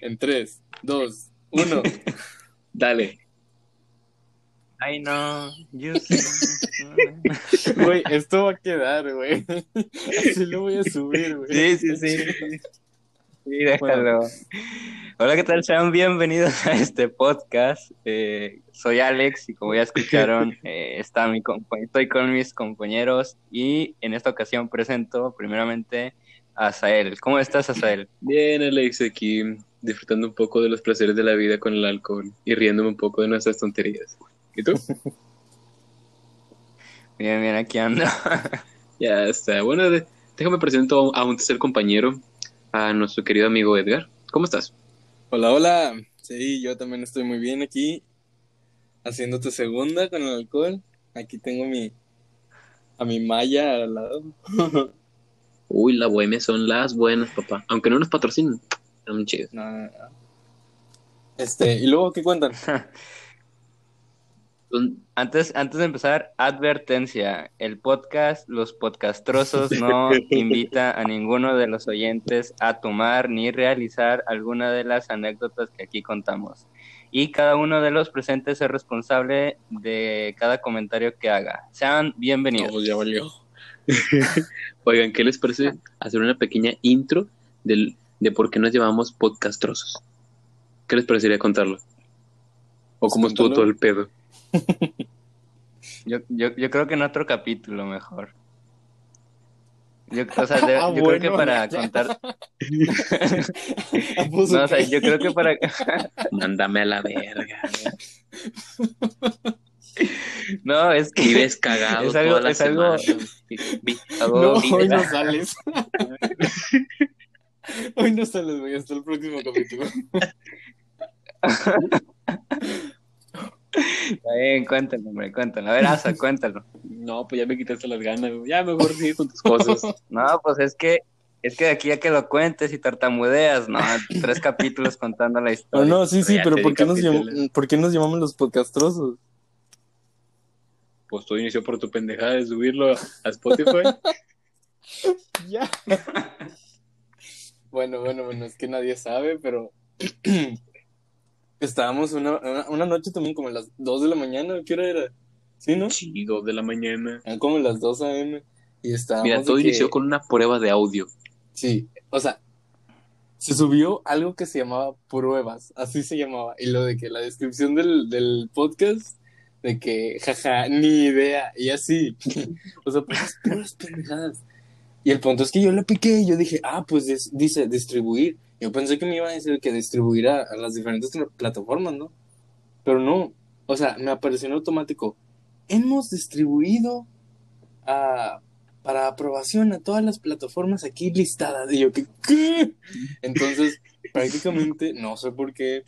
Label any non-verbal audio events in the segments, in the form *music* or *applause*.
En 3, 2, 1. Dale. Ay, no. Yo sé. *laughs* Güey, esto va a quedar, güey. Así lo voy a subir, güey. Sí, sí, sí. Sí, déjalo. Hola, ¿qué tal? Sean bienvenidos a este podcast. Eh, soy Alex y como ya escucharon, *laughs* eh, está mi compa- estoy con mis compañeros y en esta ocasión presento primeramente a Asael. ¿Cómo estás, Asael? Bien, Alex, aquí disfrutando un poco de los placeres de la vida con el alcohol y riéndome un poco de nuestras tonterías. ¿Y tú? *laughs* Bien, bien, aquí ando. *laughs* Ya está. Bueno, de- déjame presento a un tercer compañero, a nuestro querido amigo Edgar. ¿Cómo estás? Hola, hola. Sí, yo también estoy muy bien aquí. Haciéndote segunda con el alcohol. Aquí tengo mi. A mi malla al lado. *laughs* Uy, la bohemia son las buenas, papá. Aunque no nos patrocinen. Muy chidos. No, no, no. Este, ¿y luego qué cuentan? Son- *laughs* Antes, antes de empezar, advertencia. El podcast, los podcastrosos, no *laughs* invita a ninguno de los oyentes a tomar ni realizar alguna de las anécdotas que aquí contamos. Y cada uno de los presentes es responsable de cada comentario que haga. Sean bienvenidos. pues ya valió. *laughs* Oigan, ¿qué les parece hacer una pequeña intro del, de por qué nos llamamos podcastrosos? ¿Qué les parecería contarlo? ¿O cómo estuvo todo el pedo? Yo, yo, yo creo que en otro capítulo mejor. Yo, o sea, *laughs* de- Ah, yo creo que para ya. contar... *laughs* No, o sea, ok. yo creo que para... Mándame a la verga. *laughs* No, es que... Vives *laughs* cagado Es algo- toda la es algo- semana. *laughs* Vi- No, hoy no sales. hoy no sales, güey. Hasta el próximo capítulo. Está bien, cuéntalo, hombre, cuéntalo. A ver, Asa, cuéntalo. No, pues ya me quitaste las ganas. güey. Ya mejor sigue con tus cosas. No, pues es que, es que de aquí a que lo cuentes y tartamudeas, no, tres capítulos contando la No, historia. no, sí, sí, ya pero ¿por qué, nos ¿por qué nos llamamos los podcastrosos? Pues todo inició por tu pendejada de subirlo a Spotify. *laughs* Ya. bueno, bueno, bueno, es que nadie sabe, pero *clears throat* estábamos una, una, una noche también como a las 2 de la mañana, ¿qué hora era? ¿Sí, no? Chido de la mañana. Eran como las 2 a.m. Y estábamos Mira, todo que- inició con una prueba de audio. Sí, o sea, se subió algo que se llamaba pruebas, así se llamaba. Y lo de que la descripción del, del podcast, de que, jaja, ni idea, y así. *laughs* o sea, puras, puras pendejadas. Y el punto es que yo le piqué y yo dije, ah, pues dice distribuir. Yo pensé que me iba a decir que distribuir a, a las diferentes plataformas, ¿no? Pero no, o sea, me apareció en automático. Hemos distribuido a para aprobación a todas las plataformas aquí listadas. Y yo, qué? Entonces, prácticamente, no sé por qué,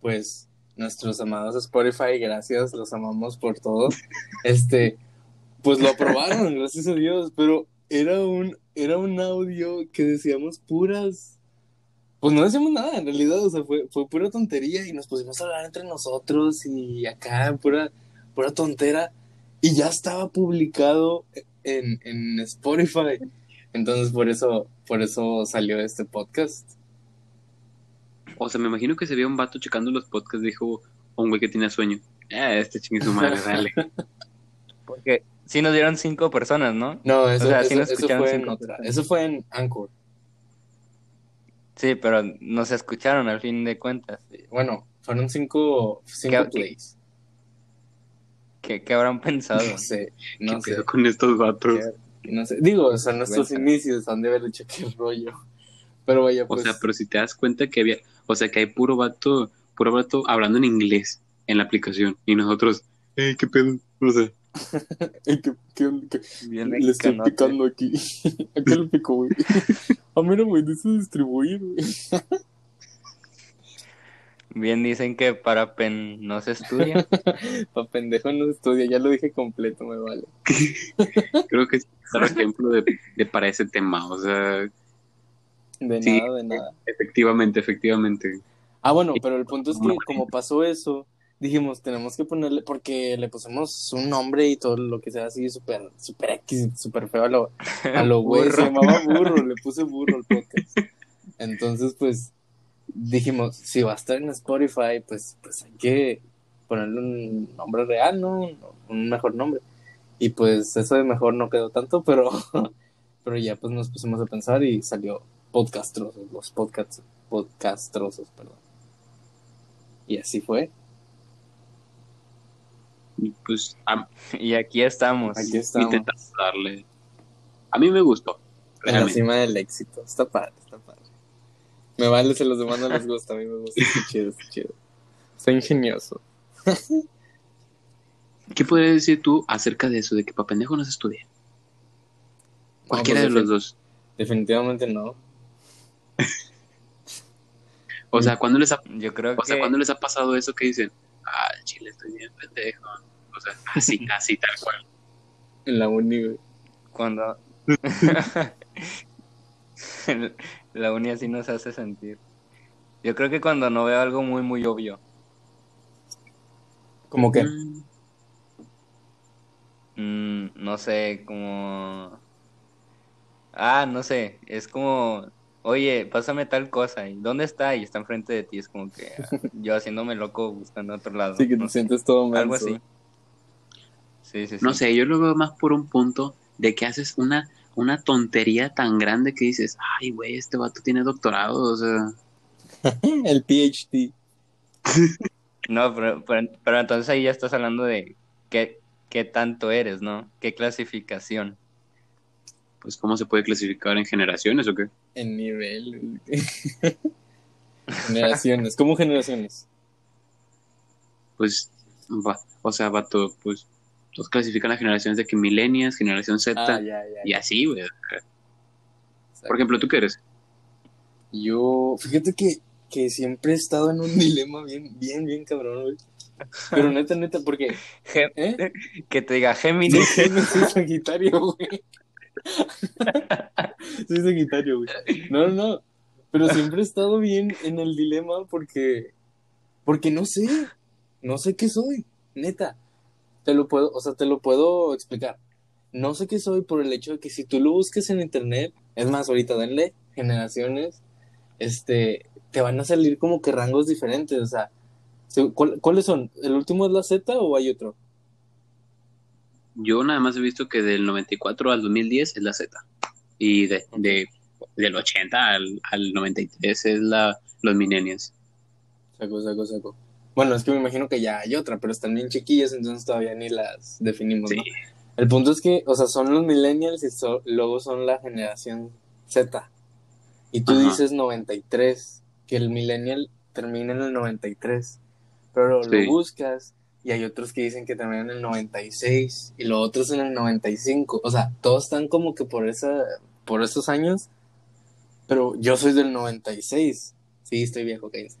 pues, nuestros amados Spotify, gracias, los amamos por todo, este, pues lo aprobaron, *laughs* gracias a Dios, pero era un, era un audio que decíamos puras, pues no decíamos nada en realidad, o sea, fue, fue pura tontería y nos pusimos a hablar entre nosotros y acá, pura, pura tontera, y ya estaba publicado en, en Spotify. Entonces por eso, por eso salió este podcast. O sea, me imagino que se vio un vato checando los podcasts, dijo a un güey que tenía sueño. Ah, este chingue su madre, dale. *laughs* Porque sí nos dieron cinco personas, ¿no? No, eso, O sea, sí eso- nos eso escucharon fue en cinco otra. personas. Eso fue en Anchor. Sí, pero nos escucharon al fin de cuentas. Bueno, fueron cinco, cinco ¿Qué- plays. ¿Qué, qué habrán pensado? No sé, ¿Qué no sé, pedo con estos vatos? no sé. Digo, son nuestros Cuenta. inicios, han de haber hecho qué rollo. Pero vaya, O pues. sea, pero si te das cuenta que había, o sea, que hay puro vato, puro vato hablando en inglés en la aplicación y nosotros, hey, qué pedo, o sea, eh, ¿qué- qué- qué- Bien le estoy picando aquí. ¿A qué le pico, güey? Ah, mira, güey, dice distribuir, güey. Bien dicen que para pen no se estudia. *laughs* Pa' pendejo no estudia, ya lo dije completo, me vale. *laughs* creo que es un ejemplo de, de para ese tema, o sea, De Sí. nada, de nada. efectivamente, efectivamente. Ah, bueno, pero el punto es que como pasó eso, dijimos, tenemos que ponerle, porque le pusimos un nombre y todo lo que sea así, súper, súper X, súper feo a lo, a lo *laughs* güey, se llamaba burro, le *laughs* puse burro al podcast. Entonces, pues, dijimos, si va a estar en Spotify, pues, pues hay que ponerle un nombre real, ¿no? Un- Un mejor nombre. Y pues eso de mejor no quedó tanto, pero, *laughs* pero ya pues nos pusimos a pensar y salió Podcastrosos, los podcasts, Podcastrosos, perdón. Y así fue. Y pues Y aquí estamos. Aquí estamos. intentamos darle. A mí me gustó. En la cima del éxito. Está padre, está padre. Me vale si los demás no les gusta, a mí me gusta. Está *laughs* chido, está chido. Soy ingenioso. *laughs* ¿Qué podrías decir tú acerca de eso, de que para pendejo no se estudia? Cualquiera pues, de los dos. Definitivamente no. *laughs* O sea, ¿cuándo les ha, Yo creo o sea, ¿cuándo les ha pasado eso que dicen, ah, chile estoy bien pendejo? O sea, así, *laughs* así tal cual. En la uni, güey. cuando *laughs* la uni así nos hace sentir. Yo creo que cuando no veo algo muy, muy obvio. Como que. Mm, Mm, no sé, como... Ah, no sé, es como, oye, pásame tal cosa, ¿y dónde está? Y está enfrente de ti, es como que ah, *laughs* yo haciéndome loco buscando a otro lado. Sí, que te no sé, sientes todo algo menso. así. Sí, sí, sí. No sé, yo lo veo más por un punto de que haces una, una tontería tan grande que dices, ay, güey, este vato tiene doctorado, o sea, *laughs* El PhD. *laughs* No, pero, pero, pero entonces ahí ya estás hablando de qué, qué tanto eres, ¿no? ¿Qué clasificación? Pues, ¿cómo se puede clasificar en generaciones o qué? En nivel. güey. *laughs* generaciones. ¿Cómo generaciones? Pues, va- o sea, vato, pues, los clasifican las generaciones de que millennials, generación Z, Ah, ya, ya. y así, güey. Por ejemplo, ¿tú qué eres? Yo, fíjate que, que siempre he estado en un *laughs* dilema bien, bien, bien cabrón, güey. Pero neta, neta, porque, *laughs* ¿eh? Que te diga Géminis. Géminis, soy Sagitario, güey. Soy Sagitario, güey. No, no, no. Pero siempre he estado bien en el dilema porque, porque no sé, no sé qué soy, neta. Te lo puedo, o sea, te lo puedo explicar. No sé qué soy por el hecho de que si tú lo busques en internet, es más, ahorita denle generaciones, este, te van a salir como que rangos diferentes, o sea, se- ¿cuál- ¿cuáles son? ¿El último es la Z o hay otro? Yo nada más he visto que del 94 al 2010 es la Z. Y de, de- del 80 al, al 93 es la, los millennials. Saco, saco, saco. Bueno, es que me imagino que ya hay otra, pero están bien chiquillas, entonces todavía ni las definimos, Sí. ¿no? El punto es que, o sea, son los millennials y so- luego son la generación Z. Y tú Ajá. dices 93, que el millennial termina en el 93, pero Sí. lo buscas y hay otros que dicen que terminan en el 96 y los otros en el 95. O sea, todos están como que por esa por esos años, pero yo soy del 96. Sí, estoy viejo, cállense.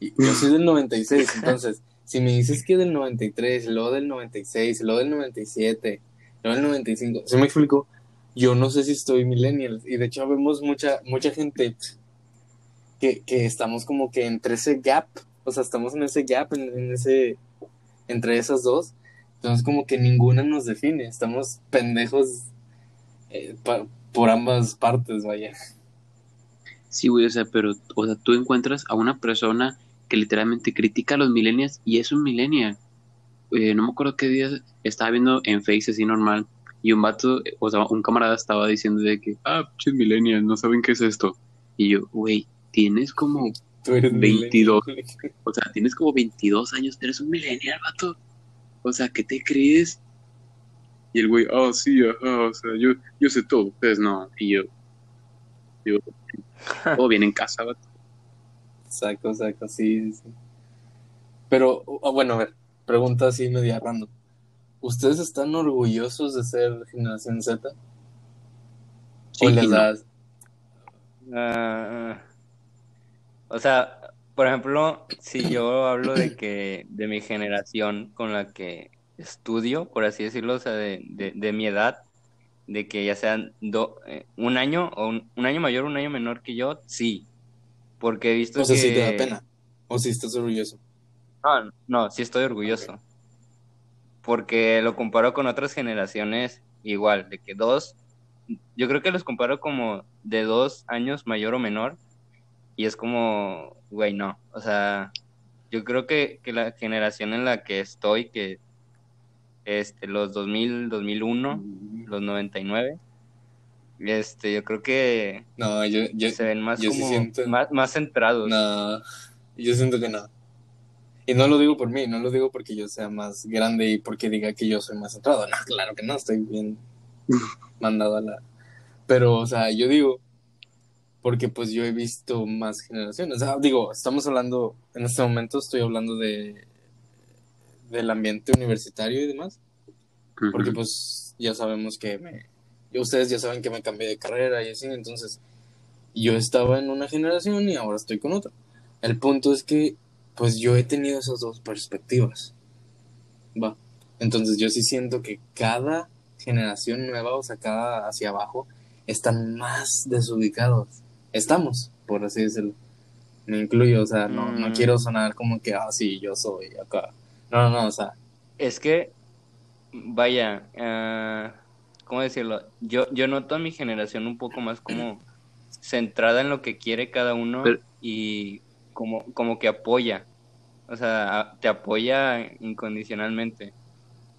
Yo soy del 96, *laughs* entonces, si me dices que del 93, luego del 96, luego del 97, luego del 95, ¿se me explico? Yo no sé si estoy millennial. Y de hecho vemos mucha, mucha gente que, que estamos como que entre ese gap, o sea, estamos en ese gap, en, en ese, entre esas dos. Entonces como que ninguna nos define, estamos pendejos eh, por ambas partes, vaya. Sí, güey, o sea, pero, o sea, tú encuentras a una persona que literalmente critica a los millennials y es un millennial. Eh, no me acuerdo qué día estaba viendo en Face así normal y un vato, o sea, un camarada estaba diciendo de que, ah, pinches millennials, no saben qué es esto. Y yo, güey, tienes como, Tú eres 22. millennial. o sea, tienes como 22 años, eres un millennial, vato. O sea, ¿qué te crees? Y el güey, ah, sí, ajá, o sea, yo, yo sé todo, ustedes no. Y yo, yo, *laughs* todo bien en casa, vato. Saco, saco, sí, sí. Pero, ah, bueno, a ver, pregunta así media random. ¿Ustedes están orgullosos de ser generación Z? Sí ¿O les no. das? Ah, o sea, por ejemplo, si yo hablo de que de mi generación con la que estudio, por así decirlo, o sea, de, de, de mi edad, de que ya sean do- eh, un año o un, un año mayor o un año menor que yo, sí. Porque he visto O sea, que... si te da pena. O si estás orgulloso. No, no, sí estoy orgulloso. Porque lo comparo con otras generaciones igual, de que dos, yo creo que los comparo como de dos años mayor o menor, Y es como, güey, no. O sea, yo creo que, que la generación en la que estoy, que este, los 2000, 2001, los 99, este, yo creo que No, yo, yo, se ven más yo sí como, siento- más, más centrados. no, yo siento que no. Y no lo digo por mí, no lo digo porque yo sea más grande y porque diga que yo soy más centrado. No, claro que no, estoy bien *laughs* mandado a la... Pero, o sea, yo digo, porque pues yo he visto más generaciones. O sea, digo, estamos hablando, en este momento estoy hablando de del ambiente universitario y demás. Porque pues ya sabemos que me, ustedes ya saben que me cambié de carrera y así, entonces yo estaba en una generación y ahora estoy con otra. El punto es que pues yo he tenido esas dos perspectivas. Va. Entonces yo sí siento que cada generación nueva, o sea, cada hacia abajo, están más desubicados. Estamos, por así decirlo. Me incluyo, o sea, no, no Mm. quiero sonar como que, ah, sí, yo soy acá. No, no, no, o sea, Es que, vaya, ah, ¿cómo decirlo? Yo, yo noto a mi generación un poco más como centrada en lo que quiere cada uno Pero- y como, como que apoya. O sea, te apoya incondicionalmente.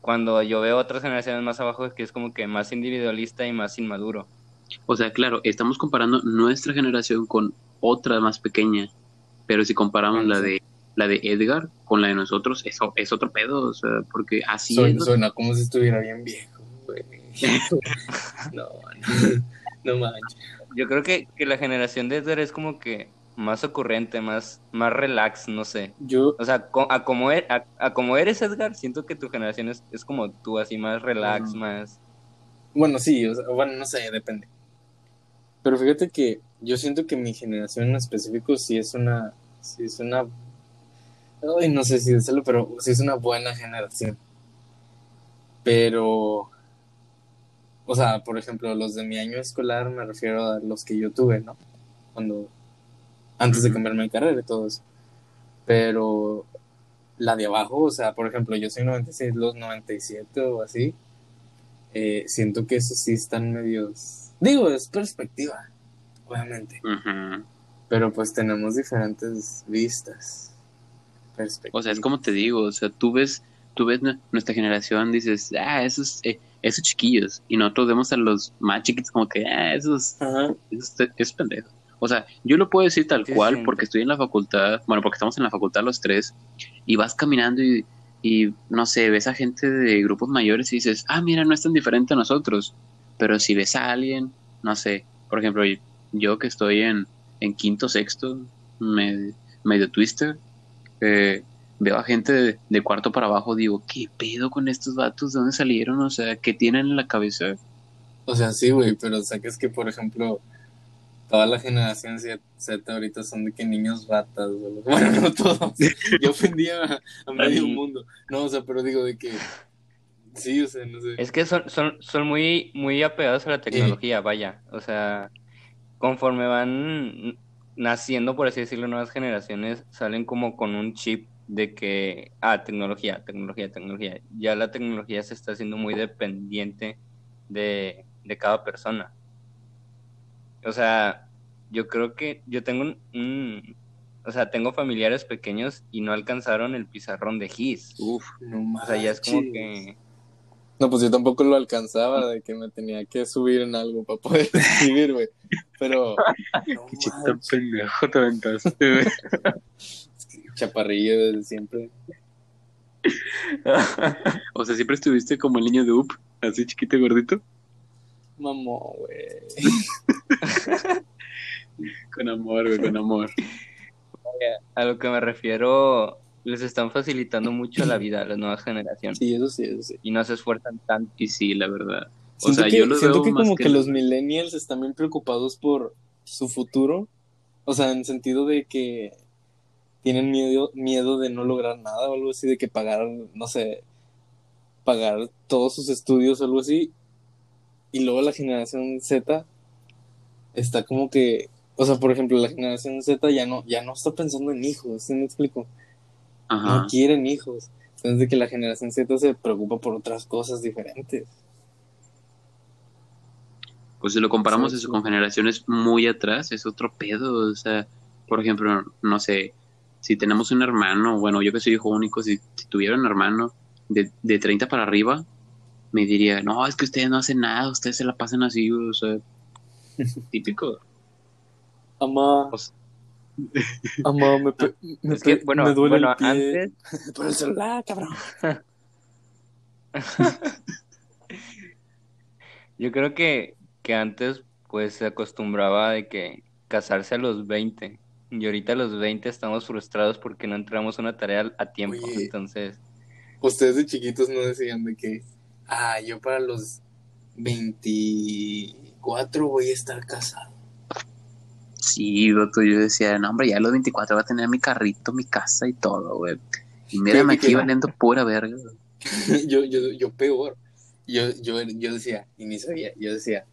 Cuando yo veo otras generaciones más abajo es que es como que más individualista y más inmaduro. O sea, claro, estamos comparando nuestra generación con otra más pequeña, pero si comparamos la de la de Edgar con la de nosotros, eso es otro pedo, o sea, porque así Suena, es. ¿no? suena como si estuviera bien viejo, güey. *laughs* No, no, no manches. Yo creo que, que la generación de Edgar es como que más ocurrente, más, más relax, no sé. Yo, O sea, co- a como, e- a, a como eres, Edgar, siento que tu generación es, es como tú, así más relax, más... bueno, sí, o sea, bueno, no sé, depende. Pero fíjate que yo siento que mi generación en específico sí es una, sí es una, ay, no sé si decirlo, pero sí es una buena generación. Pero, o sea, por ejemplo, los de mi año escolar me refiero a los que yo tuve, ¿no? Cuando, antes de cambiarme de carrera y todo eso. Pero la de abajo, o sea, por ejemplo, yo soy 96, los 97 o así, eh, siento que esos sí están medios... Digo, es perspectiva, obviamente, pero pues tenemos diferentes vistas. O sea, es como te digo, o sea, tú ves, tú ves nu- nuestra generación, dices, ah, esos, eh, esos chiquillos, y nosotros vemos a los más chiquitos como que, ah, esos, esos es pendejo. O sea, yo lo puedo decir tal cual porque estoy en la facultad, bueno, porque estamos en la facultad los tres, y vas caminando y, y no sé, ves a gente de grupos mayores y dices, ah, mira, no es tan diferente a nosotros. Pero si ves a alguien, no sé, por ejemplo, yo que estoy en, en quinto, sexto, me- medio twister, eh, veo a gente de, cuarto para abajo, digo, ¿qué pedo con estos vatos? ¿De dónde salieron? O sea, ¿qué tienen en la cabeza? O sea, sí, güey, pero saques que, por ejemplo, toda la generación Z ahorita son de que niños ratas. *laughs* Bueno, no todos. Yo ofendía a, a medio Ay. mundo. No, o sea, pero digo de que... Sí, o sea, no sé. Es que son, son, son muy, muy apegados a la tecnología, vaya. O sea, conforme van naciendo, por así decirlo, nuevas generaciones, salen como con un chip de que, ah, tecnología, tecnología, tecnología. Ya la tecnología se está haciendo muy dependiente de, de cada persona. O sea, yo creo que yo tengo un, un- o sea, tengo familiares pequeños y no alcanzaron el pizarrón de GIS. Uf, No O sea, ya es como que... No, pues yo tampoco lo alcanzaba de que me tenía que subir en algo para poder *laughs* escribir, güey. Pero... *laughs* no qué chiste pendejo te aventaste, güey. Chaparrillo desde siempre. *laughs* O sea, siempre estuviste como el niño de Up, así chiquito y gordito. Mamó, güey. *laughs* Con amor, güey, con amor. A lo que me refiero, les están facilitando mucho la vida a las nuevas generaciones Sí, eso sí, eso sí. y no se esfuerzan tanto. Y sí, la verdad. O Siento sea, que, yo lo siento veo que más como que los millennials están bien preocupados por su futuro. O sea, en sentido de que tienen miedo, miedo de no lograr nada o algo así, de que pagar, no sé, pagar todos sus estudios o algo así. Y luego la generación Z está como que, o sea, por ejemplo, la generación Z ya no, ya no está pensando en hijos, ¿sí me explico? Ajá. No quieren hijos. Entonces de que la generación Z se preocupa por otras cosas diferentes. Pues si lo comparamos Sí, eso sí. con generaciones muy atrás, es otro pedo. O sea, por ejemplo, no sé, si tenemos un hermano, bueno, yo que soy hijo único, si, si tuviera un hermano de, de 30 para arriba, me diría, no, es que ustedes no hacen nada, ustedes se la pasan así, o sea, típico. Amá, Pues, amá, me, pe- *laughs* me, Es que, pe- bueno, me duele bueno, el pie. antes, *laughs* Por el celular, cabrón. *laughs* yo creo que, que antes pues se acostumbraba de que casarse a los 20 y ahorita a los 20 estamos frustrados porque no entramos a una tarea a tiempo, Oye. entonces, Ustedes de chiquitos no decían de que, ah, yo para los 24 voy a estar casado. sí, doctor, yo decía, no, hombre, ya a los 24 va a tener mi carrito, mi casa y todo, güey. Y mírame aquí valiendo pura verga. *laughs* yo, yo, yo peor. Yo, yo, yo decía, y ni sabía, yo decía,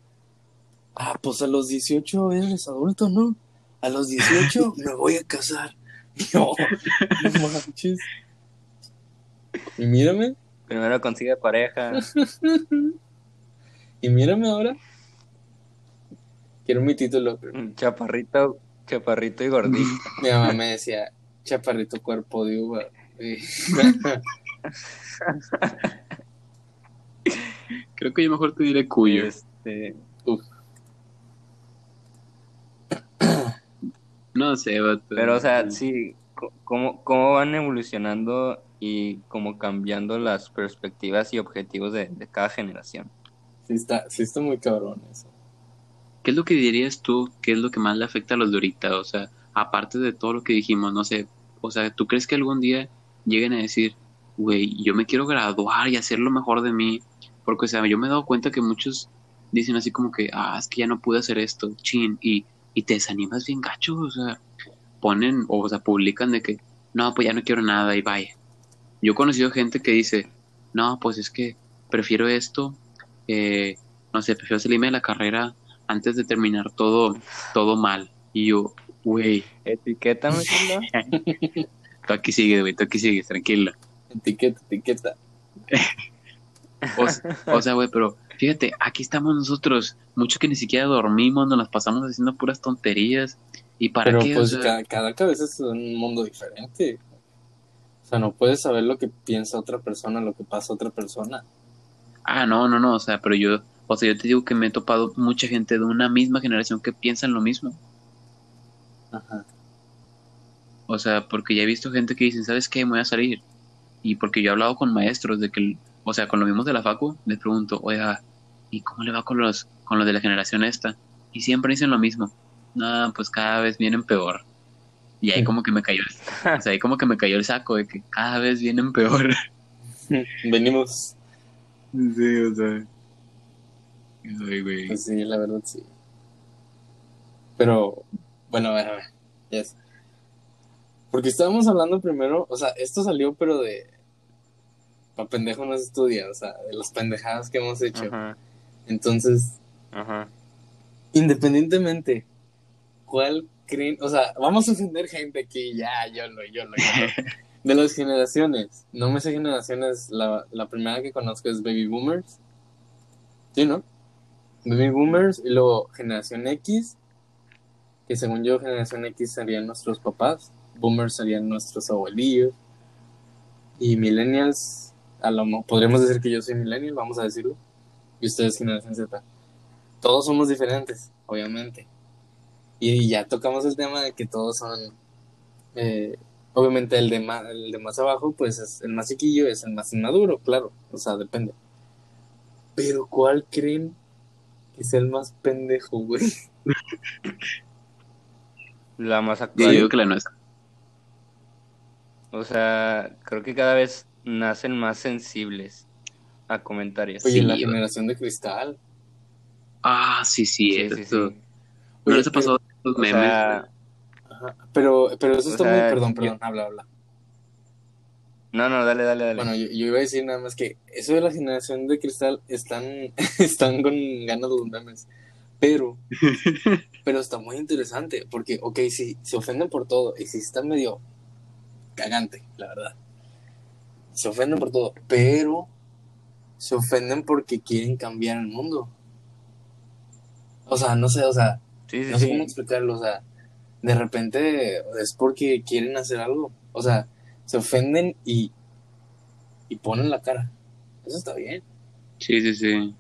ah, pues a los 18 eres adulto, ¿no? A los 18 *laughs* me voy a casar. *laughs* No, no manches. Y mírame, primero consigue pareja, y mírame ahora. Quiero mi título. chaparrito, chaparrito y gordito. *laughs* Mi mamá me decía, chaparrito cuerpo de uva. *laughs* Creo que yo mejor te diré cuyo. Este, No sé, vato. Pero, o sea, sí, cómo, cómo van evolucionando y cómo cambiando las perspectivas y objetivos de, de cada generación. Sí está, sí está muy cabrón eso. ¿Qué es lo que dirías tú? ¿Qué es lo que más le afecta a los de? O sea, aparte de todo lo que dijimos, no sé, o sea, ¿tú crees que algún día lleguen a decir, güey, yo me quiero graduar y hacer lo mejor de mí? Porque, o sea, yo me he dado cuenta que muchos dicen así como que, ah, es que ya no pude hacer esto, chin, y, y te desanimas bien gacho, o sea, ponen, o sea, publican de que, no, pues ya no quiero nada y vaya. Yo he conocido gente que dice, no, pues es que prefiero esto, eh, no sé, prefiero salirme de la carrera antes de terminar todo, todo mal. Y yo, güey, Etiquétame, *laughs* tú aquí sigues, güey, tú aquí sigues, tranquila. Etiqueta, etiqueta. O, o sea, güey, pero fíjate, aquí estamos nosotros, mucho que ni siquiera dormimos, nos las pasamos haciendo puras tonterías. ¿Y para Pero qué? O pues sea, cada, cada cabeza es un mundo diferente. O sea, no puedes saber lo que piensa otra persona, lo que pasa otra persona. ah, no, no, no, o sea, pero yo, o sea, yo te digo que me he topado mucha gente de una misma generación que piensan lo mismo. Ajá. O sea, porque ya he visto gente que dicen, ¿sabes qué? Me voy a salir. Y porque yo he hablado con maestros de que, o sea, con los mismos de la facu, les pregunto, oiga, ¿y cómo le va con los, con los de la generación esta? Y siempre dicen lo mismo. No, pues cada vez vienen peor. Y ahí como que me cayó, el- *laughs* o sea, ahí como que me cayó el saco de que cada vez vienen peor. *laughs* Venimos. Sí, o sea. Ay, güey. Pues sí, la verdad sí. Pero, bueno, a ver, a ver. Yes. Porque estábamos hablando primero, o sea, esto salió, pero de. Pa' pendejo no se estudia, o sea, de las pendejadas que hemos hecho. Ajá, Entonces, ajá. independientemente, ¿cuál creen? O sea, vamos a ofender gente aquí, ya, yo lo, yo lo, yo lo. *laughs* De las generaciones, no me sé generaciones, la, la primera que conozco es Baby Boomers. ¿Sí, no? Baby Boomers y luego Generación X, que según yo Generación X serían nuestros papás, Boomers serían nuestros abuelillos, y Millennials, a lo mo- podríamos decir que yo soy Millennial, vamos a decirlo, y ustedes Generación Z. Todos somos diferentes, obviamente. Y ya tocamos el tema de que todos son, eh, obviamente el de, más, el de más abajo, pues es el más chiquillo, es el más inmaduro, claro, o sea, depende. Pero ¿cuál creen es el más pendejo, güey? *laughs* La más Yo actual. digo que la nuestra. O sea, creo que cada vez nacen más sensibles a comentarios. Oye, Sí, la generación de cristal. Ah, sí, sí, Sí, eso. sí, sí. ¿No Oye, les ha pasado los O memes? sea, Ajá, Pero, pero eso O está sea, muy, perdón, yo- perdón, habla, habla. No, no, dale, dale, dale. Bueno, yo, yo iba a decir nada más que eso de la generación de cristal están, *laughs* están con ganas los memes. Pero, *laughs* pero está muy interesante porque, ok, sí, se ofenden por todo y sí está medio cagante, la verdad. Se ofenden por todo, pero se ofenden porque quieren cambiar el mundo. O sea, no sé, o sea, sí, sí, no sé cómo explicarlo, o sea, de repente es porque quieren hacer algo. O sea, se ofenden y, y ponen la cara. Eso está bien. Sí, sí, sí.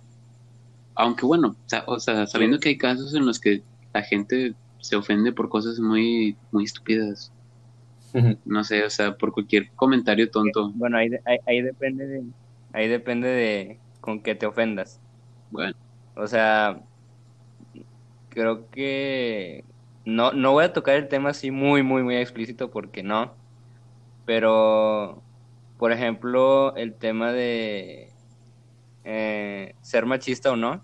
Aunque bueno, o sea, sabiendo que hay casos en los que la gente se ofende por cosas muy, muy estúpidas. No sé, o sea, por cualquier comentario tonto. Bueno, ahí, ahí, ahí depende de, ahí depende de con qué te ofendas. Bueno, O sea, creo que no, no voy a tocar el tema así muy, muy, muy explícito porque no. Pero, por ejemplo, el tema de eh, ser machista o no,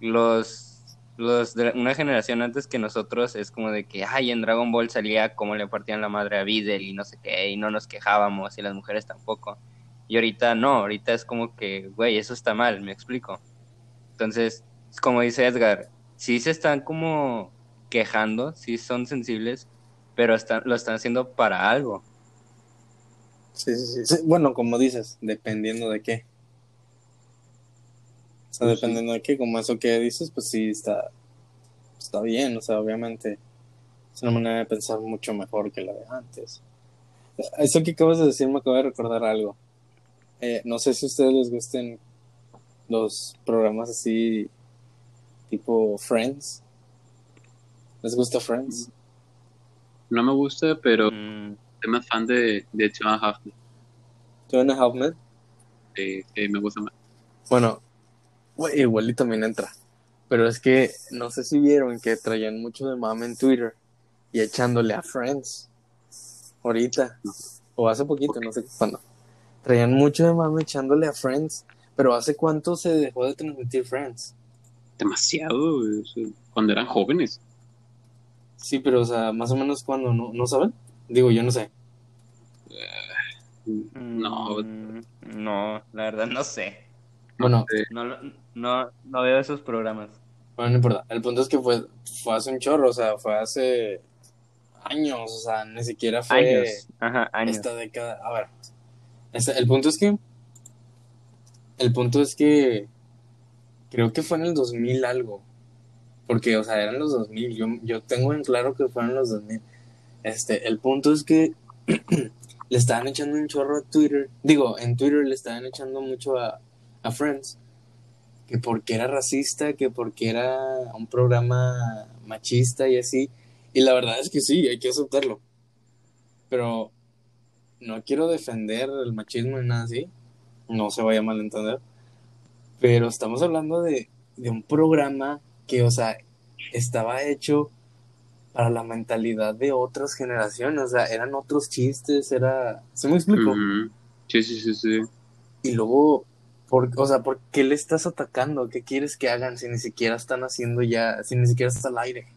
los, los una generación antes que nosotros es como de que, ay, en Dragon Ball salía como le partían la madre a Videl y no sé qué, y no nos quejábamos y las mujeres tampoco. Y ahorita no, ahorita es como que, güey, eso está mal, me explico. Entonces, como dice Edgar, sí se están como quejando, sí son sensibles, pero están, lo están haciendo para algo. Sí, sí, sí. Bueno, como dices, dependiendo de qué. O sea, Pues sí. dependiendo de qué, como eso que dices, pues sí está, está bien. O sea, obviamente es una manera de pensar mucho mejor que la de antes. Eso que acabas de decir me acaba de recordar algo. Eh, no sé si a ustedes les gusten los programas así, tipo Friends. ¿Les gusta Friends? no me gusta, pero Mm, soy más fan de, de Two and a Half Men, Two and a Half Men. eh, que me gusta más. Bueno, igual y también entra. Pero es que no sé si vieron que traían mucho de mame en Twitter y echándole a Friends. Ahorita. O hace poquito, no sé cuándo. Traían mucho de mame echándole a Friends. Pero ¿hace cuánto se dejó de transmitir Friends? Demasiado, cuando eran jóvenes. Sí, pero o sea, más o menos cuando, ¿no, ¿no saben? Digo, yo no sé. No, mm, no, la verdad no sé. Bueno, No, no, no veo esos programas. Bueno, no importa. El punto es que fue, fue hace un chorro, o sea, fue hace años, o sea, ni siquiera fue Años. Ajá, años. esta década. A ver, este, el punto es que, el punto es que creo que fue en el 2000 algo, porque, o sea, eran los 2000, yo, yo tengo en claro que fueron los 2000. Este, el punto es que *clears throat* le estaban echando un chorro a Twitter, digo, en Twitter le estaban echando mucho a, a Friends, que porque era racista, que porque era un programa machista y así. Y la verdad es que sí, hay que aceptarlo. Pero no quiero defender el machismo ni nada así. No se vaya a malentender. Pero estamos hablando de, de un programa que, o sea, estaba hecho para la mentalidad de otras generaciones. O sea, eran otros chistes, era... ¿Se me explico? ujú. Sí, sí, sí, sí. Y luego, por, o sea, ¿por qué le estás atacando? ¿Qué quieres que hagan si ni siquiera están haciendo ya, si ni siquiera está al aire?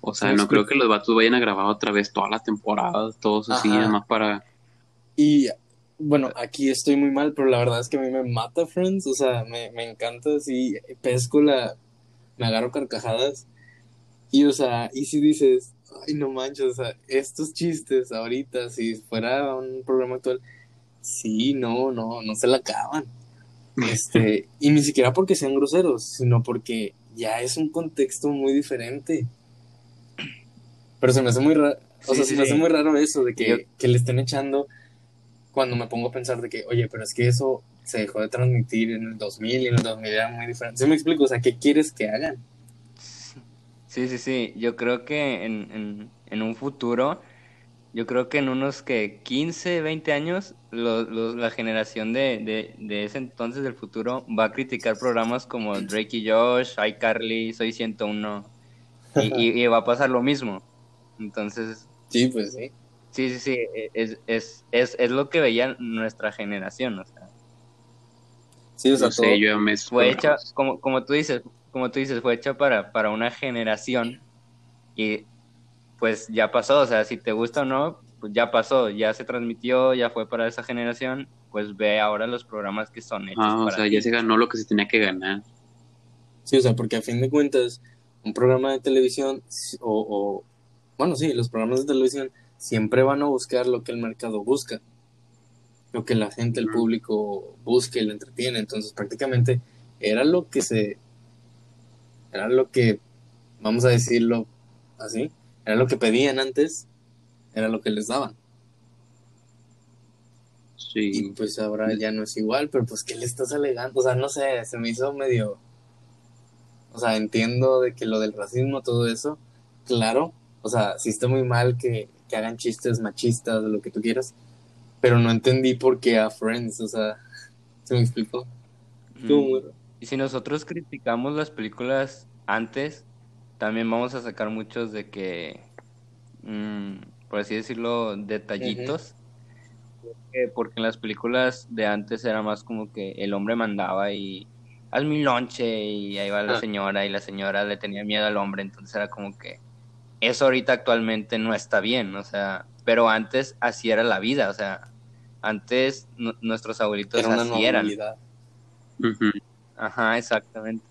O sea, no creo que- los vatos vayan a grabar otra vez toda la temporada, todos así, Ajá. además para... Y bueno, aquí estoy muy mal, pero la verdad es que a mí me mata Friends, o sea, me, me encanta, sí, pesco la, me agarro carcajadas. Y, o sea, y si dices, ay, no manches, o sea, estos chistes ahorita, si fuera un programa actual, sí, no, no, no se la acaban. *laughs* Este, y ni siquiera porque sean groseros, sino porque ya es un contexto muy diferente. Pero se me hace muy raro, o Sí, sea, sí, se me hace muy raro eso de que, que le estén echando cuando me pongo a pensar de que, oye, pero es que eso se dejó de transmitir en el 2000 y en el 2000 era muy diferente. ¿Sí me explico? O sea, ¿qué quieres que hagan? Sí, sí, sí. Yo creo que en, en, en un futuro, yo creo que en unos que 15, 20 años, lo- lo- la generación de, de, de ese entonces del futuro va a criticar programas como Drake y Josh, iCarly, Soy 101, y, y, y va a pasar lo mismo. Entonces, Sí, pues sí. sí, sí, sí, es, es, es, es lo que veía nuestra generación, o sea. Sí, o sea, No todo- sé, yo ya me... fue hecha, como, como tú dices, como tú dices, fue hecha para, para una generación y pues ya pasó, o sea, si te gusta o no, pues ya pasó, ya se transmitió, ya fue para esa generación, pues ve ahora los programas que son hechos Ah, o para sea, ti. ya se ganó lo que se tenía que ganar. Sí, o sea, porque a fin de cuentas, un programa de televisión, o, o- bueno, sí, los programas de televisión siempre van a buscar lo que el mercado busca, lo que la gente, el público busca y le entretiene. Entonces, prácticamente era lo que se, era lo que, vamos a decirlo así, Era lo que pedían antes, era lo que les daban. Y Sí. pues ahora ya no es igual, pero pues ¿qué le estás alegando? O sea, no sé, se me hizo medio... O sea, entiendo de que lo del racismo, todo eso, claro, o sea, sí está muy mal que, que hagan chistes machistas, lo que tú quieras, pero no entendí por qué a Friends, o sea, *laughs* ¿se me explicó? Mm. Y si nosotros criticamos las películas antes, también vamos a sacar muchos de que, mm, por así decirlo, detallitos. Porque- Porque en las películas de antes era más como que el hombre mandaba y haz mi lonche y ahí va la Ah. señora y la señora le tenía miedo al hombre, entonces era como que eso ahorita actualmente no está bien, o sea, pero antes así era la vida, o sea, antes nu- nuestros abuelitos Era una así eran. Ujú. Ajá, exactamente.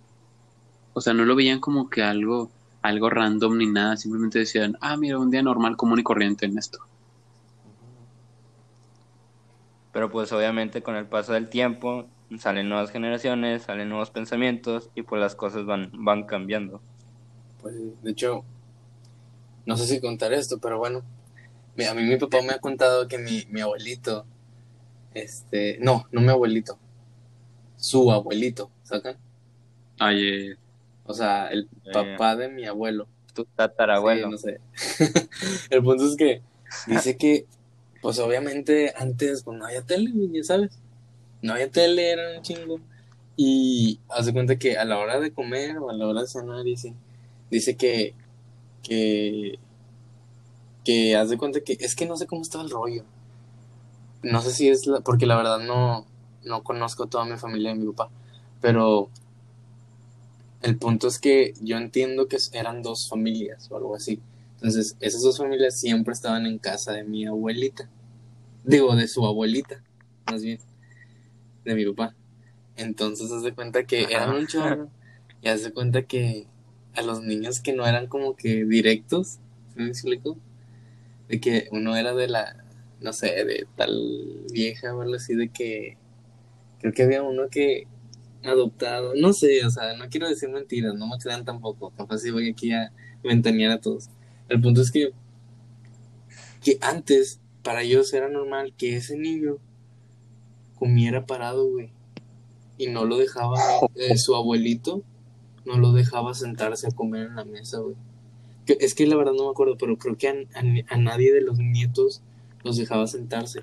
O sea, no lo veían como que algo, algo random ni nada, simplemente decían, ah, mira, un día normal, común y corriente en esto. Pero pues obviamente con el paso del tiempo salen nuevas generaciones, salen nuevos pensamientos y pues las cosas van, van cambiando. Pues, de hecho, no sé si contar esto, pero bueno, mi- a mí mi papá me ha contado que mi, mi abuelito, este, no, no mi abuelito, su abuelito, ¿sacan? Ay, eh, O sea, el papá de mi abuelo. Tu tatarabuelo. Sí, no sé. *laughs* el punto es que dice que, pues obviamente antes pues no había tele, ya sabes. No había tele, era un chingo. Y hace cuenta que a la hora de comer o a la hora de cenar, dice, dice que, que, que haz de cuenta que, es que no sé cómo estaba el rollo. No sé si es la, porque la verdad no, no conozco toda mi familia de mi papá, pero el punto es que yo entiendo que eran dos familias o algo así. Entonces, esas dos familias siempre estaban en casa de mi abuelita. Digo, de su abuelita, más bien, de mi papá. Entonces, haz de cuenta que Ajá. eran un chorro. Y haz de cuenta que a los niños que no eran como que directos, ¿sí me explico? De que uno era de la, no sé, de tal vieja o algo así, de que creo que había uno que adoptado, no sé, o sea, no quiero decir mentiras, no me crean tampoco, capaz si voy aquí a ventanear a todos. El punto es que, que antes, para ellos era normal que ese niño comiera parado, güey, y no lo dejaba, eh, su abuelito no lo dejaba sentarse a comer en la mesa, güey. Es que la verdad no me acuerdo, pero creo que a- a nadie de los nietos los dejaba sentarse.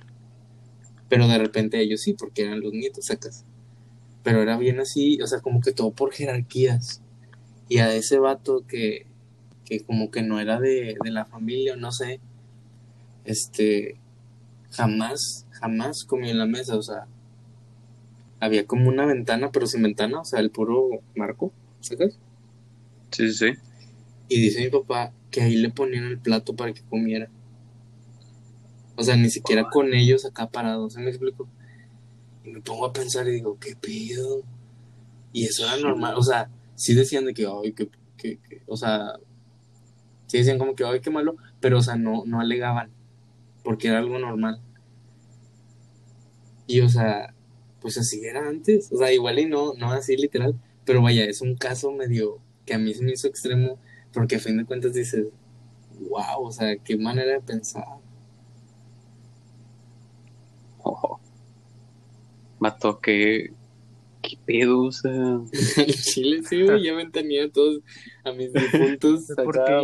Pero de repente ellos sí, porque eran los nietos, sacas. Pero era bien así, o sea, como que todo por jerarquías. Y a ese vato que, que como que no era de, de la familia, no sé, este, jamás, jamás comió en la mesa, o sea, había como una ventana, pero sin ventana, o sea, el puro marco, ¿sacas? sí, sí, sí. Y dice mi papá que ahí le ponían el plato para que comiera. O sea, ni siquiera con ellos acá parados, ¿se me explico? Y me pongo a pensar y digo, ¿qué pido? Y eso era normal, o sea, sí decían de que, ay, que, que, que- o sea, sí decían como que, ay, qué malo, pero, o sea, no, no alegaban, porque era algo normal. Y, o sea, pues así era antes, o sea, igual y no, no así literal, pero vaya, es un caso medio que a mí se me hizo extremo, porque a fin de cuentas dices, wow, o sea, qué manera de pensar. Ojo. Vato, qué, qué pedo, o sea. *laughs* En Chile sí, güey, ya me tenía a todos a mis difuntos *laughs* ¿Por acá,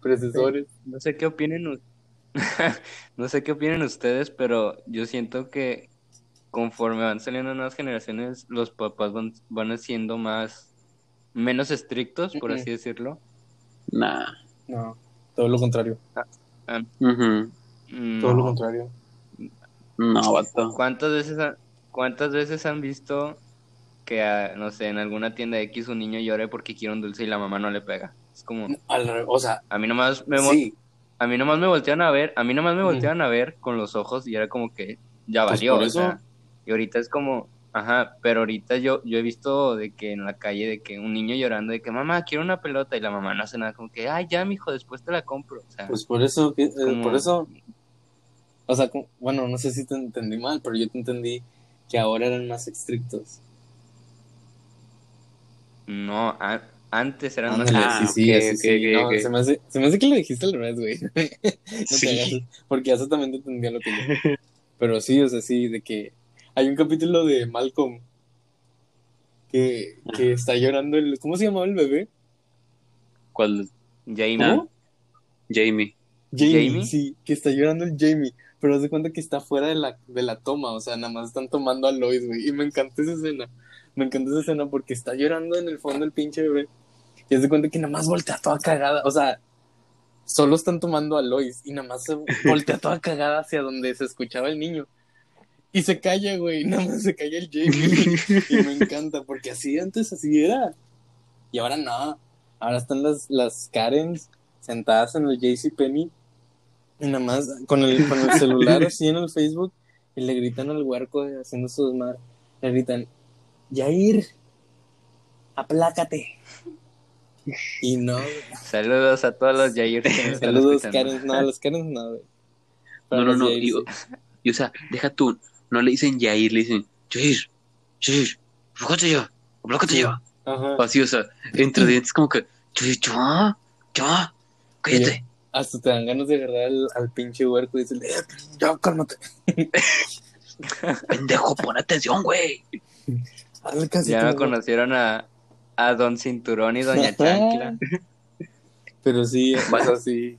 predecesores. No sé qué opinen, *laughs* no sé qué opinen ustedes, pero yo siento que conforme van saliendo nuevas generaciones, los papás van, van siendo más, menos estrictos, por así decirlo. Nah. No, todo lo contrario, Ujú. todo lo contrario. No, vato. ¿Cuántas veces, ha- cuántas veces han visto que, ah, no sé, en alguna tienda X un niño llore porque quiere un dulce y la mamá no le pega? Es como, Al o sea, a mí nomás me, sí, a mí nomás me voltean a ver, a mí nomás me voltean a ver con los ojos y era como que ya Pues valió, o sea, y ahorita es como, ajá, pero ahorita yo, yo he visto de que en la calle de que un niño llorando de que mamá quiero una pelota y la mamá no hace nada, como que, ay ya mijo, después te la compro, o sea, pues por eso, eh, como- por eso, o sea, como- bueno, no sé si te entendí mal, pero yo te entendí que ahora eran más estrictos. no, a- Antes eran más Ándale, Ah, sí, sí, ok, así ok, sí. ok, No. Se, me hace, se me hace que lo dijiste al revés, güey. *laughs* No te Sí. hagas, porque eso también te entendía lo que yo. *laughs* Pero sí, o sea, sí, de que hay un capítulo de Malcolm que, que está llorando el... ¿Cómo se llamaba el bebé? ¿Cuál? Jamie. ¿Cómo? Jamie. Jamie, ¿Jamie? sí, que está llorando el Jamie. Pero de cuenta que está fuera de la, de la toma, o sea, nada más están tomando a Lois, güey. Y me encanta esa escena. Me encanta esa escena porque está llorando en el fondo el pinche bebé. Y de cuenta que nada más voltea toda cagada. O sea, solo están tomando a Lois y nada más se *laughs* voltea toda cagada hacia donde se escuchaba el niño. Y se calla, güey. *laughs* Nada más se calla el Jamie. y me encanta porque así antes así era. Y ahora no. Ahora están las, las Karens sentadas en el JCPenney y nada más con el, con el celular así en el Facebook y le gritan al huerco de haciendo su desmadre. Le gritan, Jair, aplácate. Y no, güey. Saludos a todos los que están saludos. Karen, no, los Karen no, güey. No, Pero no, no. Y, sí. y, o sea, deja tú. No le dicen Yair, le dicen Jair. Jair. Fíjate yo. Fíjate yo. Ajá. Así, o sea, entre dientes como que. Jair, ya. Ya. Cállate. Hasta te dan ganas de agarrar al, al pinche huerco y decirle, "Eh, ya cálmate. Pendejo, pon atención, güey. Ya güey". conocieron a, a Don Cinturón y Doña *laughs* Chancla. Pero sí, Vato. eso sí.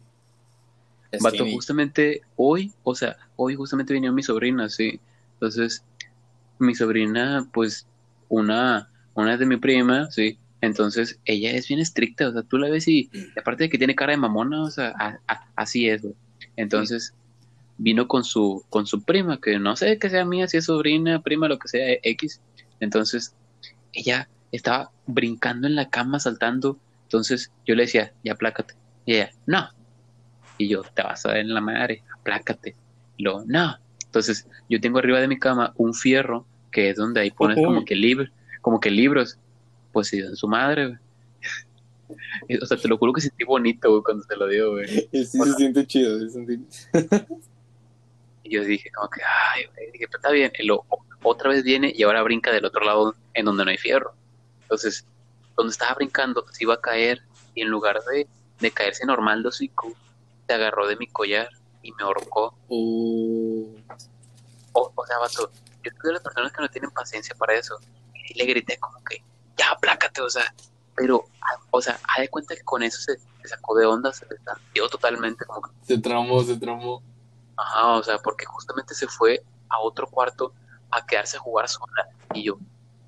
Es Vato, justamente hoy, o sea, hoy justamente vino mi sobrina, sí. Entonces, mi sobrina, pues, una, una de mi prima, sí. Entonces, ella es bien estricta, o sea, tú la ves y, y aparte de que tiene cara de mamona, o sea, a- a- así es, güey. Entonces, vino con su, con su prima, que no sé que sea mía, si es sobrina, prima, lo que sea, X. Entonces, ella estaba brincando en la cama, saltando. Entonces, yo le decía, ya aplácate. Y ella, no. Y yo, te vas a dar en la madre, aplácate. Y luego, no. Entonces, yo tengo arriba de mi cama un fierro, que es donde ahí pones como que libros, como que libros. Pues sí, en su madre, güey. *laughs* O sea, te lo juro que sentí bonito, güey, cuando te lo güey. Y sí se siente chido. se siente- *laughs* Y yo dije, como que, ay, güey, dije, pero está bien. Y otra vez viene y ahora brinca del otro lado en donde no hay fierro. Entonces, donde estaba brincando, se iba a caer y en lugar de, de caerse normal de hocico, se agarró de mi collar y me ahorcó. Uh, O, o sea, vato, yo soy de las personas que no tienen paciencia para eso. Y le grité como que, ya, aplácate, o sea, pero, ah, o sea, haz de cuenta que con eso se, se sacó de onda, se dio totalmente como que, se traumó, se traumó. ajá, o sea, porque justamente se fue a otro cuarto a quedarse a jugar sola. Y yo,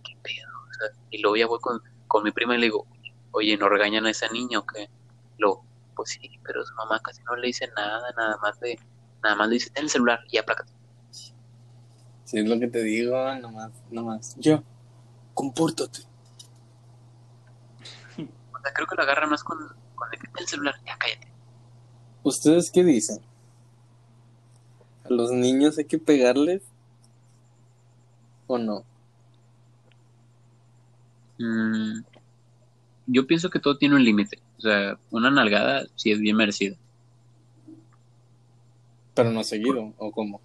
¿qué pedo? O sea, y luego ya voy con, con mi prima y le digo, oye, ¿no regañan a esa niña o qué? Luego, pues sí, pero su mamá casi no le dice nada, nada más de, nada más le dice, ten el celular y aplácate. Si es lo que te digo, nomás, nomás. Yo, compórtate. O sea, creo que lo agarra más con, con el el celular, ya cállate. ¿Ustedes qué dicen? ¿A los niños hay que pegarles? ¿O no? Mm, yo pienso que todo tiene un límite. O sea, una nalgada sí es bien merecida. Pero no seguido, ¿o cómo?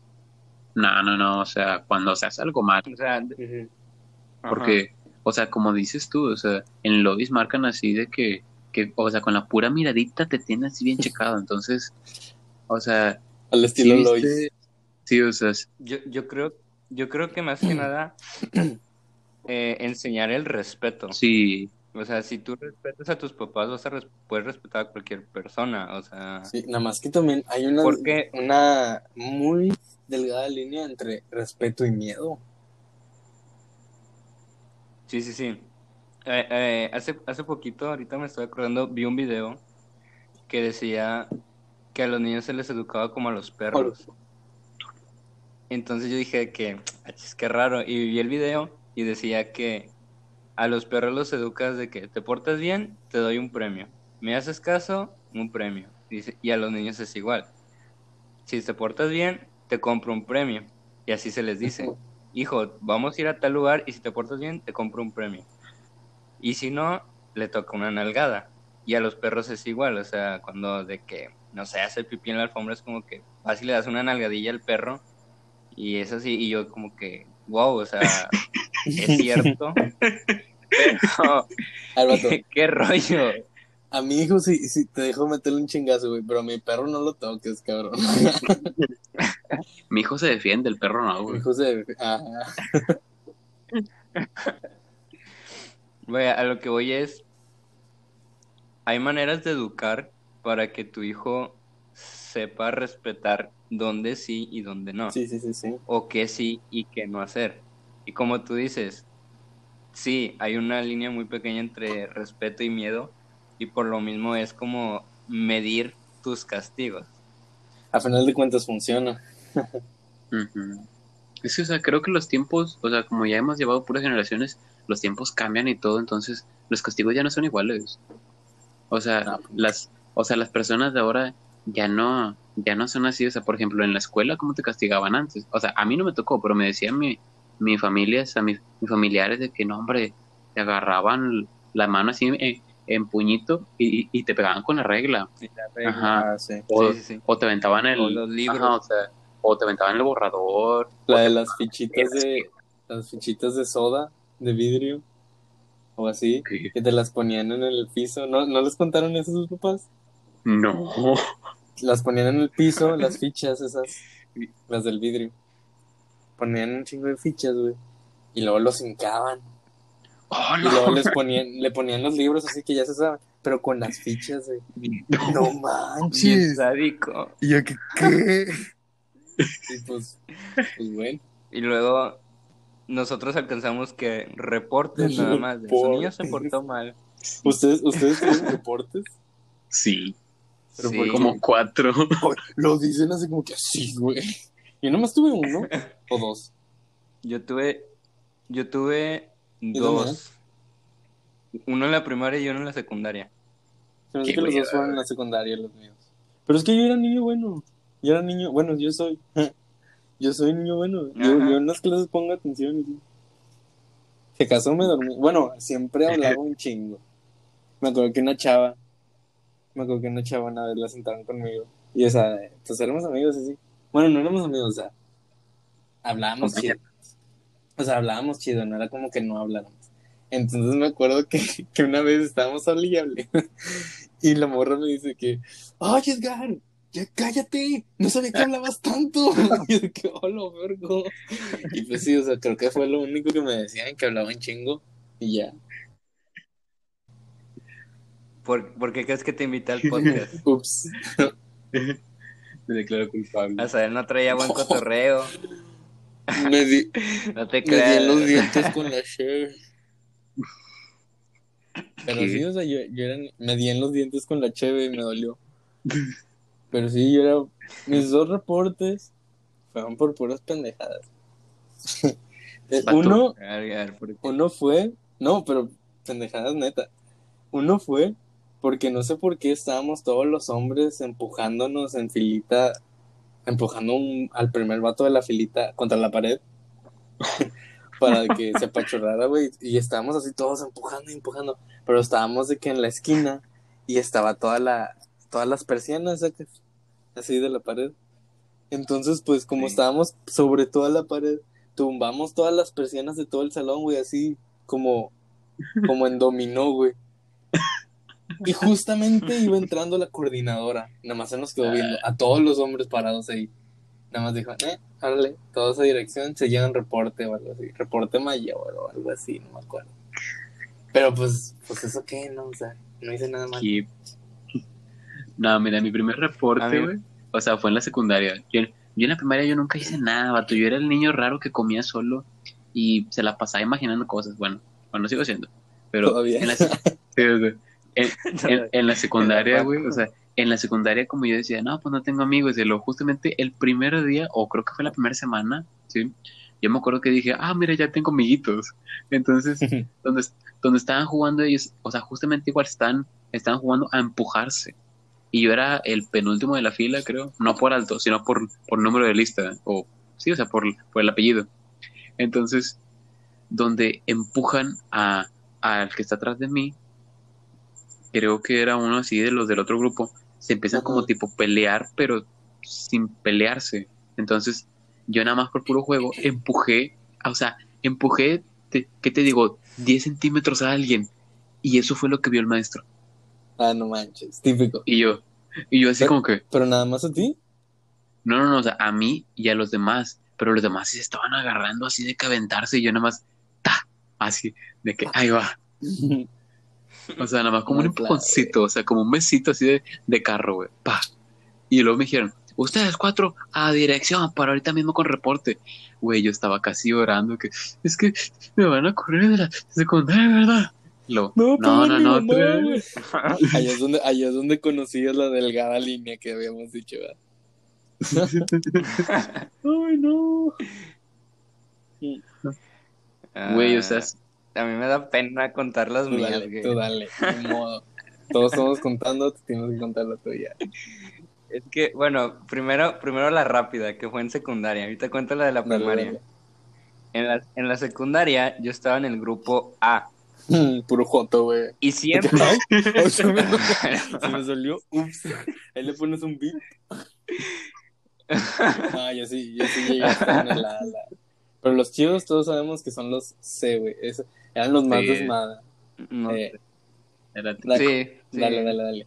No, no, no. O sea, cuando se hace algo mal. O sea. Porque, o sea, como dices tú, o sea, en lobbies marcan así de que, que, o sea, con la pura miradita te tienen así bien checado. Entonces, o sea, Al sí, estilo viste- Lois. sí, o sea, yo, yo creo, yo creo que más que *clears throat* nada eh, enseñar el respeto. sí, O sea, si tú respetas a tus papás, vas a res- puedes respetar a cualquier persona. O sea, Sí, nada más que también hay una, Porque- una muy delgada línea entre respeto y miedo. Sí, sí, sí. Eh, eh, hace, hace poquito, ahorita me estoy acordando, vi un video que decía que a los niños se les educaba como a los perros. Entonces yo dije que, "Achis, qué raro. Y vi el video y decía que a los perros los educas de que te portas bien, te doy un premio. Me haces caso, un premio. Y a los niños es igual. Si te portas bien, te compro un premio. Y así se les dice. Hijo, vamos a ir a tal lugar y si te portas bien, te compro un premio. Y si no, le toca una nalgada. Y a los perros es igual, o sea, cuando de que, no sé, hace pipí en la alfombra es como que fácil le das una nalgadilla al perro y es así, y yo como que, wow, o sea, *laughs* es cierto. Pero, Al vato, *laughs* ¿Qué rollo? A mi hijo sí, sí te dejo meterle un chingazo, güey, pero a mi perro no lo toques, cabrón. *laughs* Mi hijo se defiende, el perro no, Mi güey. hijo se... *laughs* Güey, a lo que voy es, hay maneras de educar para que tu hijo sepa respetar dónde sí y dónde no. Sí, sí, sí, sí. o qué sí y qué no hacer. Y como tú dices, sí, hay una línea muy pequeña entre respeto y miedo y por lo mismo es como medir tus castigos. A final de cuentas funciona. Ujú. Es que, o sea, creo que los tiempos, o sea, como ya hemos llevado puras generaciones, los tiempos cambian y todo, entonces los castigos ya no son iguales. O sea, Ah, pues. las, o sea, las personas de ahora ya no, ya no son así. O sea, por ejemplo, en la escuela, ¿cómo te castigaban antes? O sea, a mí no me tocó, pero me decían mi, mi familia, o sea, mis, mis familiares de que no, hombre, te agarraban la mano así en, en puñito y, y te pegaban con la regla. Ajá. Sí. O, Sí, sí, sí. o te aventaban el, O los libros. ajá, o, sea, o te aventaban el borrador. La de las fichitas de... Las fichitas de soda, de vidrio. O así. ¿Qué? Que te las ponían en el piso. ¿No, ¿no les contaron eso a sus papás? No. Las ponían en el piso, *laughs* las fichas esas. Las del vidrio. Ponían un chingo de fichas, güey. Y luego los hincaban. Oh, Y luego les ponían, le ponían los libros así que ya se saben. Pero con las fichas, güey. No *laughs* manches. sádico. Y yo, ¿qué? qué? *laughs* Y pues, pues bueno. Y luego nosotros alcanzamos que reportes nada más. de, Su niño se portó mal. ¿Ustedes, ¿ustedes tienen *laughs* reportes? Sí, Pero Sí. fue como cuatro. Lo dicen así como que así, güey. Yo nomás tuve uno o dos. Yo tuve, yo tuve dos. Uno en la primaria y uno en la secundaria. Hace Qué que los dos fueron en la secundaria, los míos. Pero es que yo era niño bueno. Yo era niño, bueno, yo soy. *laughs* Yo soy niño bueno. Yo, en las clases pongo atención. sí. Se casó, me dormí. Bueno, siempre *laughs* hablaba un chingo. Me acuerdo que una chava, me acuerdo que una chava una vez la sentaron conmigo. Y o sea, pues éramos amigos así. Bueno, no éramos amigos, o sea, hablábamos. O sea, hablábamos chido, no era como que no habláramos. Entonces me acuerdo que, *laughs* que una vez estábamos hablando y hablé. *laughs* Y la morra me dice que, oye Edgar, ya cállate, no sabía que hablabas tanto. *laughs* Y yo que, hola, vergo. Y pues sí, o sea, creo que fue lo único que me decían, que hablaban chingo. Y ya. ¿Por, por qué crees que te invité al podcast? Ups. Me declaro culpable. O sea, él no traía buen cotorreo. Me di, *laughs* No te me di en los creas. dientes con la *laughs* cheve. Pero ¿Qué? sí, o sea, yo, yo era, me di en los dientes con la cheve y me dolió. *laughs* Pero sí, yo era. Mis dos reportes fueron por puras pendejadas. Eh. Uno, uno fue. No, pero pendejadas neta. Uno fue porque no sé por qué estábamos todos los hombres empujándonos en filita, empujando un- al primer vato de la filita contra la pared *laughs* para que se apachurrara, güey. Y estábamos así todos empujando y empujando. Pero estábamos de que en la esquina y estaba toda la, todas las persianas así de la pared. Entonces, pues como Sí. estábamos sobre toda la pared, tumbamos todas las persianas de todo el salón, güey, así como, como en dominó, güey. Y justamente iba entrando la coordinadora. Nada más se nos quedó viendo a todos los hombres parados ahí. Nada más dijo, eh, árale, toda esa dirección, se lleva un reporte o algo así. Reporte mayor o algo así, no me acuerdo. Pero pues, pues eso qué, no, o sea, no hice nada mal. Aquí- No, mira, mi primer reporte, güey, o sea, fue en la secundaria. Yo, yo en la primaria yo nunca hice nada, vato. Yo era el niño raro que comía solo y se la pasaba imaginando cosas. Bueno, bueno, sigo siendo. Pero Todavía. en la, *laughs* en, *laughs* en- en la secundaria, güey, o sea, en la secundaria como yo decía, no, pues no tengo amigos. Y luego justamente el primer día, o creo que fue la primera semana, ¿sí? Yo me acuerdo que dije, ah, mira, ya tengo amiguitos. Entonces, donde, donde estaban jugando ellos, o sea, justamente igual están, estaban jugando a empujarse. Y yo era el penúltimo de la fila, creo, no por alto, sino por, por número de lista, o sí, o sea, por, por el apellido. Entonces, donde empujan a al que está atrás de mí, creo que era uno así de los del otro grupo, se empiezan como tipo pelear, pero sin pelearse. Entonces, yo nada más por puro juego empujé, o sea, empujé, te- ¿qué te digo? 10 centímetros a alguien. Y eso fue lo que vio el maestro. Ah, no manches, típico. Y yo, y yo así Pero- como que, Pero nada más a ti. no, no, no, o sea, a mí y a los demás. Pero los demás sí se estaban agarrando así de que aventarse y yo nada más, ta, así, de que, ahí va. *laughs* *laughs* O sea, nada más como un claro, empujoncito, o sea, como un besito así de, de carro, güey. Pa. Y luego me dijeron, ustedes cuatro a dirección para ahorita mismo con reporte. Güey, yo estaba casi llorando que es que me van a correr de la secundaria, ¿verdad? Lo, no, no, no, no, tú eres- Allá *laughs* es donde, allá es donde conocías la delgada línea que habíamos dicho, ¿verdad? *laughs* Ay, no. Güey, o sea, Ah, A mí me da pena contar las Tú mías, dale, güey. tú dale, ni modo. Todos estamos contando, tú tienes que contar la tuya. Es que, bueno, primero, primero la rápida, que fue en secundaria. Ahorita cuento la de la Dale, primaria. dale. En la, en la secundaria yo estaba en el grupo A. Puro joto, güey. Y siempre... *laughs* *laughs* Se, me, salió. Ups. Ahí le pones un beat. *laughs* Ah, yo sí, yo sí llegué en el A. la- Pero los chidos todos sabemos que son los C, güey. Es- Eran los más Sí. desmada. No Eh. Era- Sí, sí. dale, dale, dale.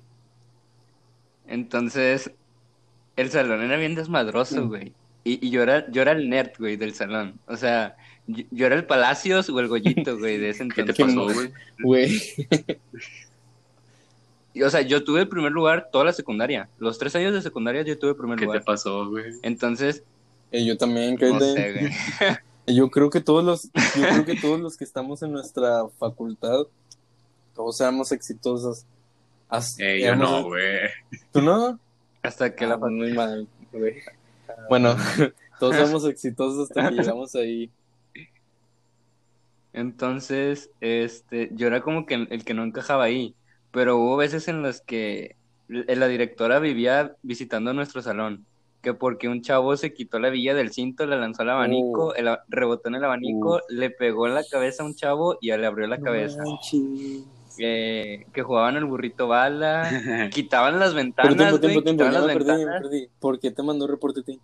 Entonces, el salón era bien desmadroso, Mm. güey. Y, y yo era, yo era el nerd, güey, del salón. O sea, yo, yo era el Palacios o el Gollito, güey, de ese *laughs* ¿Qué te entonces. pasó, güey? Güey. *laughs* Y, o sea, yo tuve el primer lugar toda la secundaria. Los tres años de secundaria yo tuve el primer ¿Qué te lugar. pasó, güey? Entonces, Y yo también, no cállate. sé, güey. *laughs* Yo creo que todos los, yo creo que *laughs* todos los que estamos en nuestra facultad, todos éramos exitosos. As- Eh, yo no, güey. ¿Tú no? Hasta que Ah, la muy mal, güey. Bueno, *laughs* todos éramos *laughs* exitosos hasta que llegamos ahí. Entonces, este, yo era como que el, que no encajaba ahí, pero hubo veces en las que la directora vivía visitando nuestro salón, que porque un chavo se quitó la villa del cinto, le lanzó el abanico, Uh. el rebotó en el abanico, le pegó en la cabeza a un chavo y ya le abrió la cabeza. Eh, que jugaban el burrito bala, *laughs* quitaban las Pero ventanas, tiempo, güey, tiempo, tiempo, quitaban ya las me perdí, me perdí. ¿Por qué te mandó reporte a ti?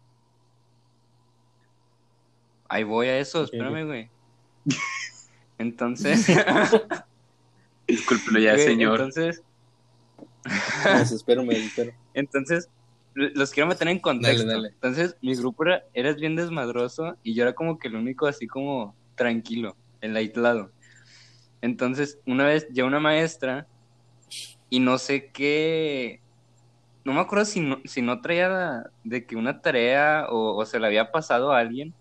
Ahí voy a eso, espérame, güey. *laughs* Entonces, Discúlpelo ya, *laughs* güey, señor. entonces, Me desespero, me desespero. Entonces, los quiero meter en contexto. Dale, dale. Entonces, mi grupo era, eras bien desmadroso y yo era como que el único así como tranquilo, el aislado. Entonces, una vez llegó una maestra y no sé qué, no me acuerdo si no, si no traía de que una tarea o, o se la había pasado a alguien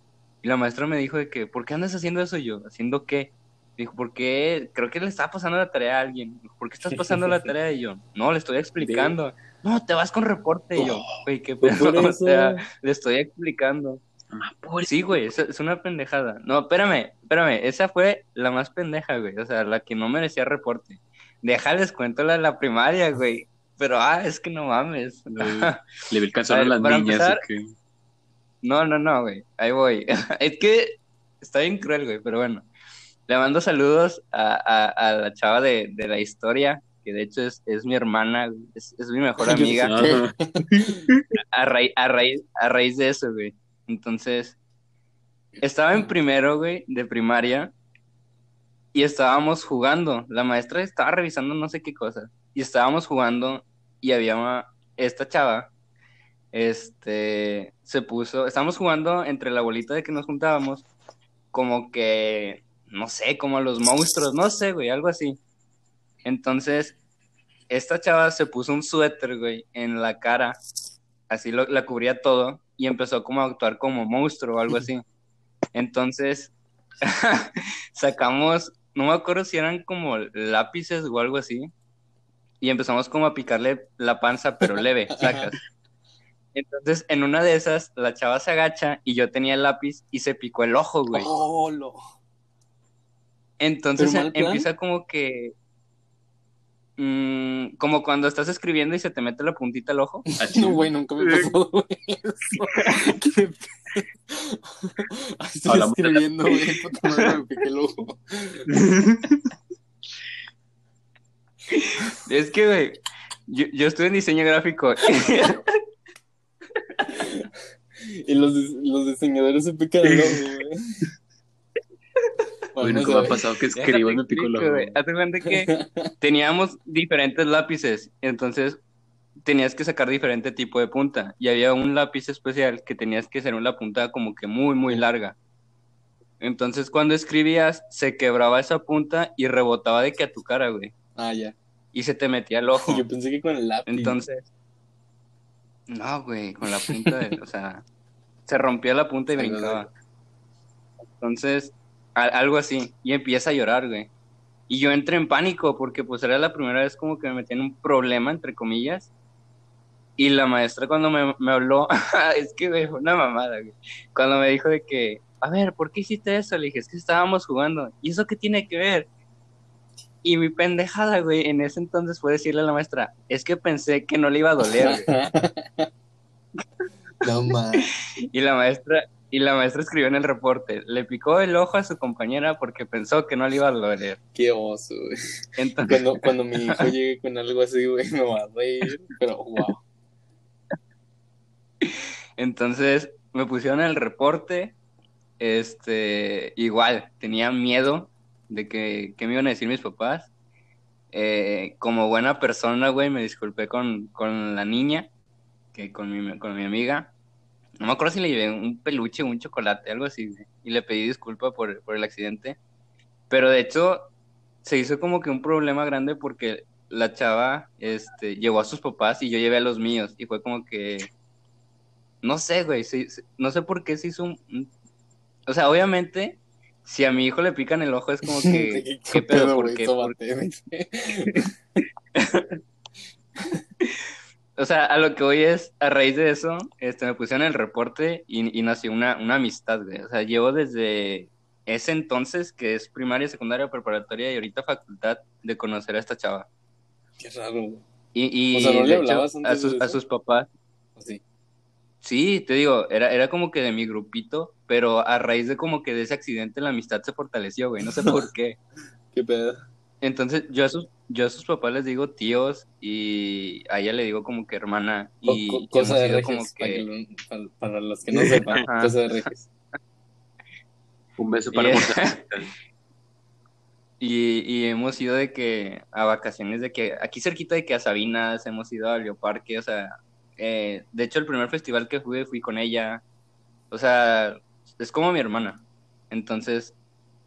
y la maestra me dijo de que, ¿por qué andas haciendo eso yo? ¿Haciendo qué? Dijo, ¿por qué? Creo que le estaba pasando la tarea a alguien. ¿Por qué estás pasando la *laughs* tarea? Y yo, no, le estoy explicando. No, te vas con reporte. Y yo, güey, qué Fue *laughs* pedo. O sea, le estoy explicando. Pobre- Sí, güey, es, es una pendejada. No, espérame, espérame, esa fue la más pendeja, güey. O sea, la que no merecía reporte. Déjales cuento la de la primaria, güey. Pero, ah, es que no mames. Le vi *laughs* el calzón A las niñas. empezar- ¿o qué? No, no, no, güey. Ahí voy. *laughs* es que está bien cruel, güey, pero bueno. Le mando saludos a, a, a la chava de, de la historia, que de hecho es, es mi hermana, es, es mi mejor amiga. *laughs* A, raíz, a, raíz, a raíz de eso, güey. Entonces, estaba en primero, güey, de primaria, y estábamos jugando. La maestra estaba revisando no sé qué cosa, y estábamos jugando, y había una- esta chava, este, se puso, estábamos jugando entre la bolita de que nos juntábamos, como que, no sé, como a los monstruos, no sé, güey, algo así. Entonces, esta chava se puso un suéter, güey, en la cara, así lo- la cubría todo, y empezó como a actuar como monstruo o algo así. *laughs* Entonces, *laughs* sacamos, no me acuerdo si eran como lápices o algo así, y empezamos como a picarle la panza, pero leve, *laughs* sacas. Entonces, en una de esas, la chava se agacha y yo tenía el lápiz y se picó el ojo, güey. Oh, lo. Entonces empieza como que. Mm, como cuando estás escribiendo y se te mete la puntita al ojo. Ah, No, güey, nunca me pasó eso. *laughs* *laughs* Qué pe- Ay, Estoy Hola, escribiendo, güey. Puta madre, el ojo. *laughs* Es que, güey, yo, yo estuve en diseño gráfico. Y los, los diseñadores se pican el ojo, güey. Güey, no nunca me ha pasado que escribo pico el explico, ojo. güey. Haz de cuenta que *laughs* teníamos diferentes lápices, entonces tenías que sacar diferente tipo de punta. Y había un lápiz especial que tenías que hacer una punta como que muy, muy larga. Entonces cuando escribías, se quebraba esa punta y rebotaba de que a tu cara, güey. Ah, ya. Y se te metía el *laughs* ojo. Yo pensé que con el lápiz. Entonces, no, güey, con la punta, de- o sea, se rompía la punta y *laughs* brincaba. Entonces, algo así, y empieza a llorar, güey. Y yo entré en pánico porque pues era la primera vez como que me metí en un problema, entre comillas. Y la maestra cuando me, me habló, *laughs* es que, güey, fue una mamada, güey. Cuando me dijo de que, a ver, ¿por qué hiciste eso? Le dije, es que estábamos jugando. ¿Y eso qué tiene que ver? Y mi pendejada, güey, en ese entonces fue decirle a la maestra, es que pensé que no le iba a doler, güey. *laughs* no. Y la maestra, y la maestra escribió en el reporte, le picó el ojo a su compañera porque pensó que no le iba a doler. Qué oso, güey. Entonces, Cuando, cuando mi hijo llegue con algo así, güey, me va a reír. Pero, wow. entonces me pusieron el reporte, este, igual, tenía miedo de que, que me iban a decir mis papás. Eh, como buena persona, güey, me disculpé con, con la niña, que con mi, con mi amiga. No me acuerdo si le llevé un peluche, un chocolate, algo así, y le pedí disculpa por, por el accidente. Pero de hecho, se hizo como que un problema grande porque la chava este, llevó a sus papás y yo llevé a los míos. Y fue como que. No sé, güey. se- se- no sé por qué se hizo un. O sea, obviamente, si a mi hijo le pican el ojo es como *laughs* que. ¿Qué pedo? Qué? *laughs* *laughs* O sea, a lo que voy es, a raíz de eso, este, me pusieron el reporte y, y nació una, una amistad, güey. O sea, llevo desde ese entonces, que es primaria, secundaria, preparatoria y ahorita facultad, de conocer a esta chava. Qué raro, güey. Y, y O sea, ¿no le hablabas a sus, a sus papás, Así. sí, te digo, era, era como que de mi grupito, pero a raíz de como que de ese accidente la amistad se fortaleció, güey, no sé *laughs* por qué. Qué pedo. Entonces, yo a sus, yo a sus papás les digo tíos y a ella le digo como que hermana y co- cosa de reges. como para, que... que lo- para- para los que *laughs* no sepan, cosa de reges. *laughs* Un beso para Y- Monserrat. *laughs* Y, y hemos ido de que a vacaciones de que aquí cerquita de que a Sabinas hemos ido a Leoparque, o sea, eh, de hecho el primer festival que fui fui con ella, o sea, es como mi hermana. Entonces,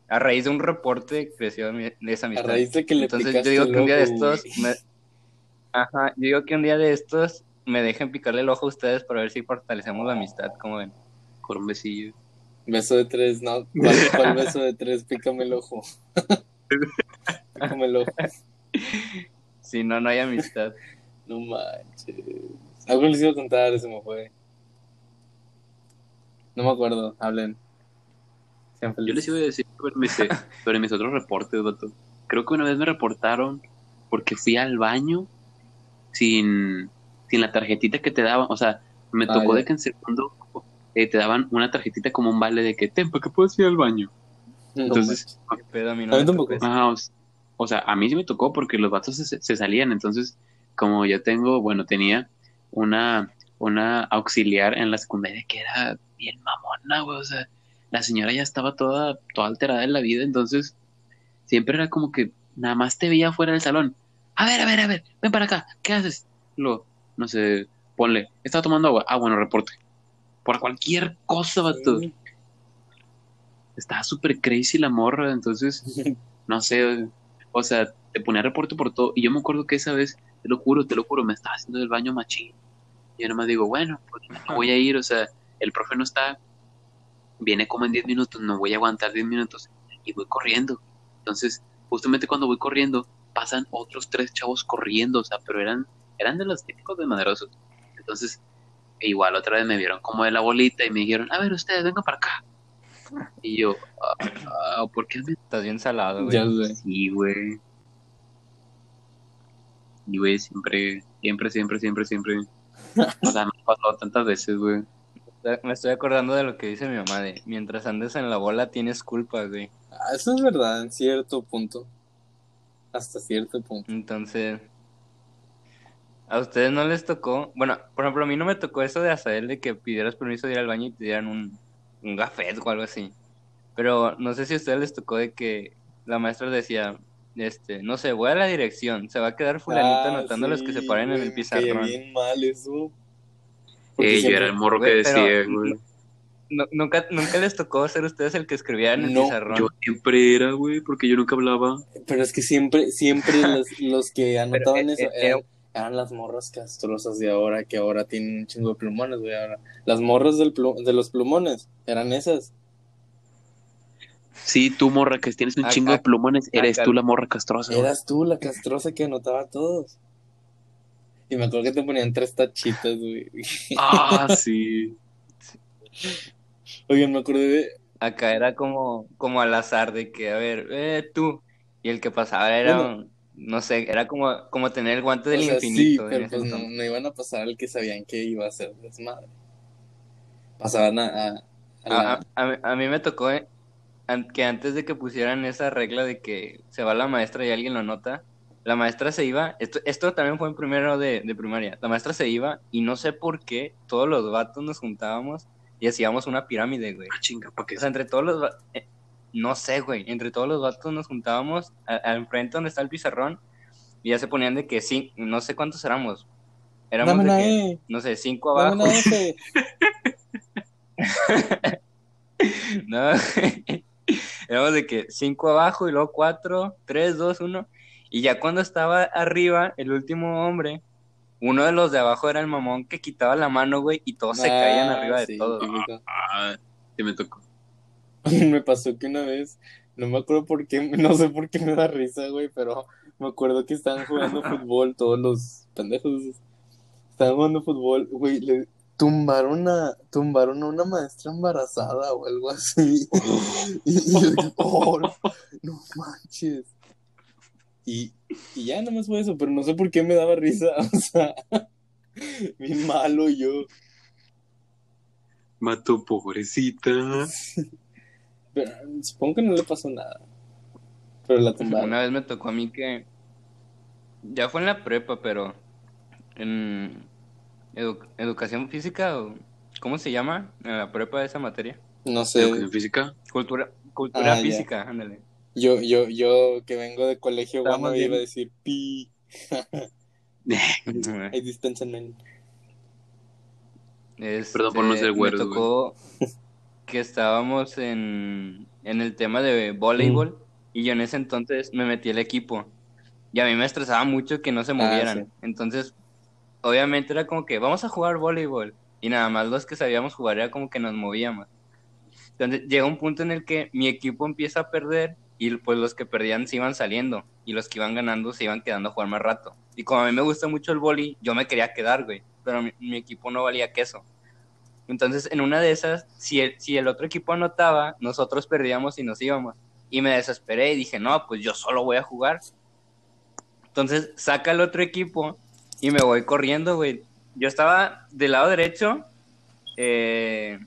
a raíz de un reporte creció mi- esa A amistad. raíz de que le Entonces yo digo que un día de estos, me... ajá, yo digo que un día de estos me dejen picarle el ojo a ustedes para ver si fortalecemos la amistad, como ven. Con un besillo. Beso de tres, no. *laughs* ¿Cuál, cuál beso de tres? Pícame el ojo. *laughs* Pícame el ojo. Si no, no hay amistad. No manches. Algo les iba a contar, se me fue. No me acuerdo, hablen. Sean Yo les iba a decir sobre mis, *laughs* sobre mis otros reportes, vato. Creo que una vez me reportaron porque fui al baño sin, sin la tarjetita que te daban. O sea, me Ah, tocó de que en segundo eh, te daban una tarjetita como un vale de que, ten, ¿para qué puedes ir al baño? Entonces, ¿Qué pedo? A mí A no mí me tampoco. tocó eso. Ajá, o, sea, a mí sí me tocó porque los vatos se, se salían. Entonces, como yo tengo, bueno, tenía una, una auxiliar en la secundaria que era bien mamona, güey. O sea, la señora ya estaba toda, toda alterada en la vida. Entonces, siempre era como que nada más te veía fuera del salón. A ver, a ver, a ver, ven para acá. ¿Qué haces? Lo, no sé, ponle. Estaba tomando agua. Ah, bueno, reporte. Por cualquier cosa, vato. Sí. Estaba súper crazy la morra. Entonces, *laughs* no sé, o sea, te ponía reporte por todo. Y yo me acuerdo que esa vez, te lo juro, te lo juro, me estaba haciendo el baño machín. Y yo nomás digo, bueno, pues no *laughs* voy a ir, o sea, el profe no está, viene como en 10 minutos, no voy a aguantar 10 minutos. Y voy corriendo. Entonces, justamente cuando voy corriendo, pasan otros tres chavos corriendo, o sea, pero eran, eran de los típicos de maderosos. Entonces, e igual otra vez me vieron como de la bolita y me dijeron, a ver, ustedes, vengan para acá. Y yo, ah, ah, ¿por qué me Estás bien salado, güey. Ya sé. Sí, güey. Y, güey, siempre, siempre, siempre, siempre, siempre. *laughs* O sea, me ha pasado tantas veces, güey. Me estoy acordando de lo que dice mi mamá de mientras andes en la bola tienes culpa, güey. Ah, Eso es verdad, en cierto punto. Hasta cierto punto. Entonces, a ustedes no les tocó, bueno, por ejemplo, a mí no me tocó eso de Azael de que pidieras permiso de ir al baño y te dieran un, un gafet o algo así. Pero no sé si a ustedes les tocó de que la maestra decía, este, no sé, voy a la dirección, se va a quedar fulanito Ah, anotando los que se sí, paren en el pizarrón. bien mal eso. Porque Eh, yo era el morro que decía, güey. No- nunca, nunca les tocó ser ustedes el que escribía en el No, pizarrón. Yo siempre era, güey, porque yo nunca hablaba. Pero es que siempre, siempre *laughs* los, los que anotaban eh, eso eh, eran, eran las morras castrosas de ahora, que ahora tienen un chingo de plumones, güey. Ahora. Las morras del plu- de los plumones eran esas. Sí, tú, morra, que tienes un Acá- chingo de plumones, eres acá- tú la morra castrosa. Eras tú la castrosa que anotaba a todos. Y me acuerdo que te ponían tres tachitas, güey. Ah, *laughs* sí. Oigan, me acordé de. Acá era como, como al azar de que, a ver, eh, tú. Y el que pasaba era, Bueno. un- no sé, era como, como tener el guante del o sea, infinito. sí, pero pues no, no iban a pasar al que sabían que iba a ser desmadre. Pasaban a. a, a la- A, a- a mí- me tocó eh, que antes de que pusieran esa regla de que se va la maestra y alguien lo nota, la maestra se iba, esto, esto también fue en primero de, de primaria, la maestra se iba y no sé por qué todos los vatos nos juntábamos y hacíamos una pirámide, güey. Ah, chinga, ¿para qué? O sea, entre todos los... eh, no sé, güey. Entre todos los vatos nos juntábamos al enfrente donde está el pizarrón y ya se ponían de que sí, no sé cuántos éramos. Éramos Dame de una que, E, no sé, cinco dame abajo. una F. *laughs* No, éramos de que cinco abajo y luego cuatro, tres, dos, uno. Y ya cuando estaba arriba, el último hombre, uno de los de abajo era el mamón que quitaba la mano, güey, y todos se caían Ah, arriba de sí, todos. Ah, sí me tocó. *laughs* Me pasó que una vez, no me acuerdo por qué, *laughs* no sé por qué me da risa, güey, pero me acuerdo que estaban jugando *laughs* fútbol todos los pendejos. Estaban jugando fútbol, güey, le tumbaron a, tumbaron a una maestra embarazada o algo así. Y, y yo, oh, no manches. Y, y ya nomás fue eso, pero no sé por qué me daba risa, *laughs* o sea, bien malo yo. Mató, pobrecita. Pero supongo que no le pasó nada. Pero la tumbaron. Una vez me tocó a mí que ya fue en la prepa, pero en edu- educación física o ¿cómo se llama? En la prepa de esa materia. No sé. Educación física. Cultura cultura Ah, ya. física, ándale. Yo, yo, yo que vengo de colegio bueno bien. iba a decir pi. *laughs* Ahí dispénsenme. Perdón por no Este, ser güeros, Me tocó que estábamos en, en el tema de voleibol Mm. y yo en ese entonces me metí al equipo. Y a mí me estresaba mucho que no se movieran. Ah, sí. Entonces, obviamente era como que vamos a jugar voleibol. Y nada más los que sabíamos jugar era como que nos movíamos. Entonces llega un punto en el que mi equipo empieza a perder y pues los que perdían se iban saliendo y los que iban ganando se iban quedando a jugar más rato. Y como a mí me gusta mucho el boli, yo me quería quedar, güey, pero mi, equipo no valía queso. Entonces en una de esas, si el, si el otro equipo anotaba, nosotros perdíamos y nos íbamos. Y me desesperé y dije, no, pues yo solo voy a jugar. Entonces saca el otro equipo y me voy corriendo, güey. Yo estaba del lado derecho eh,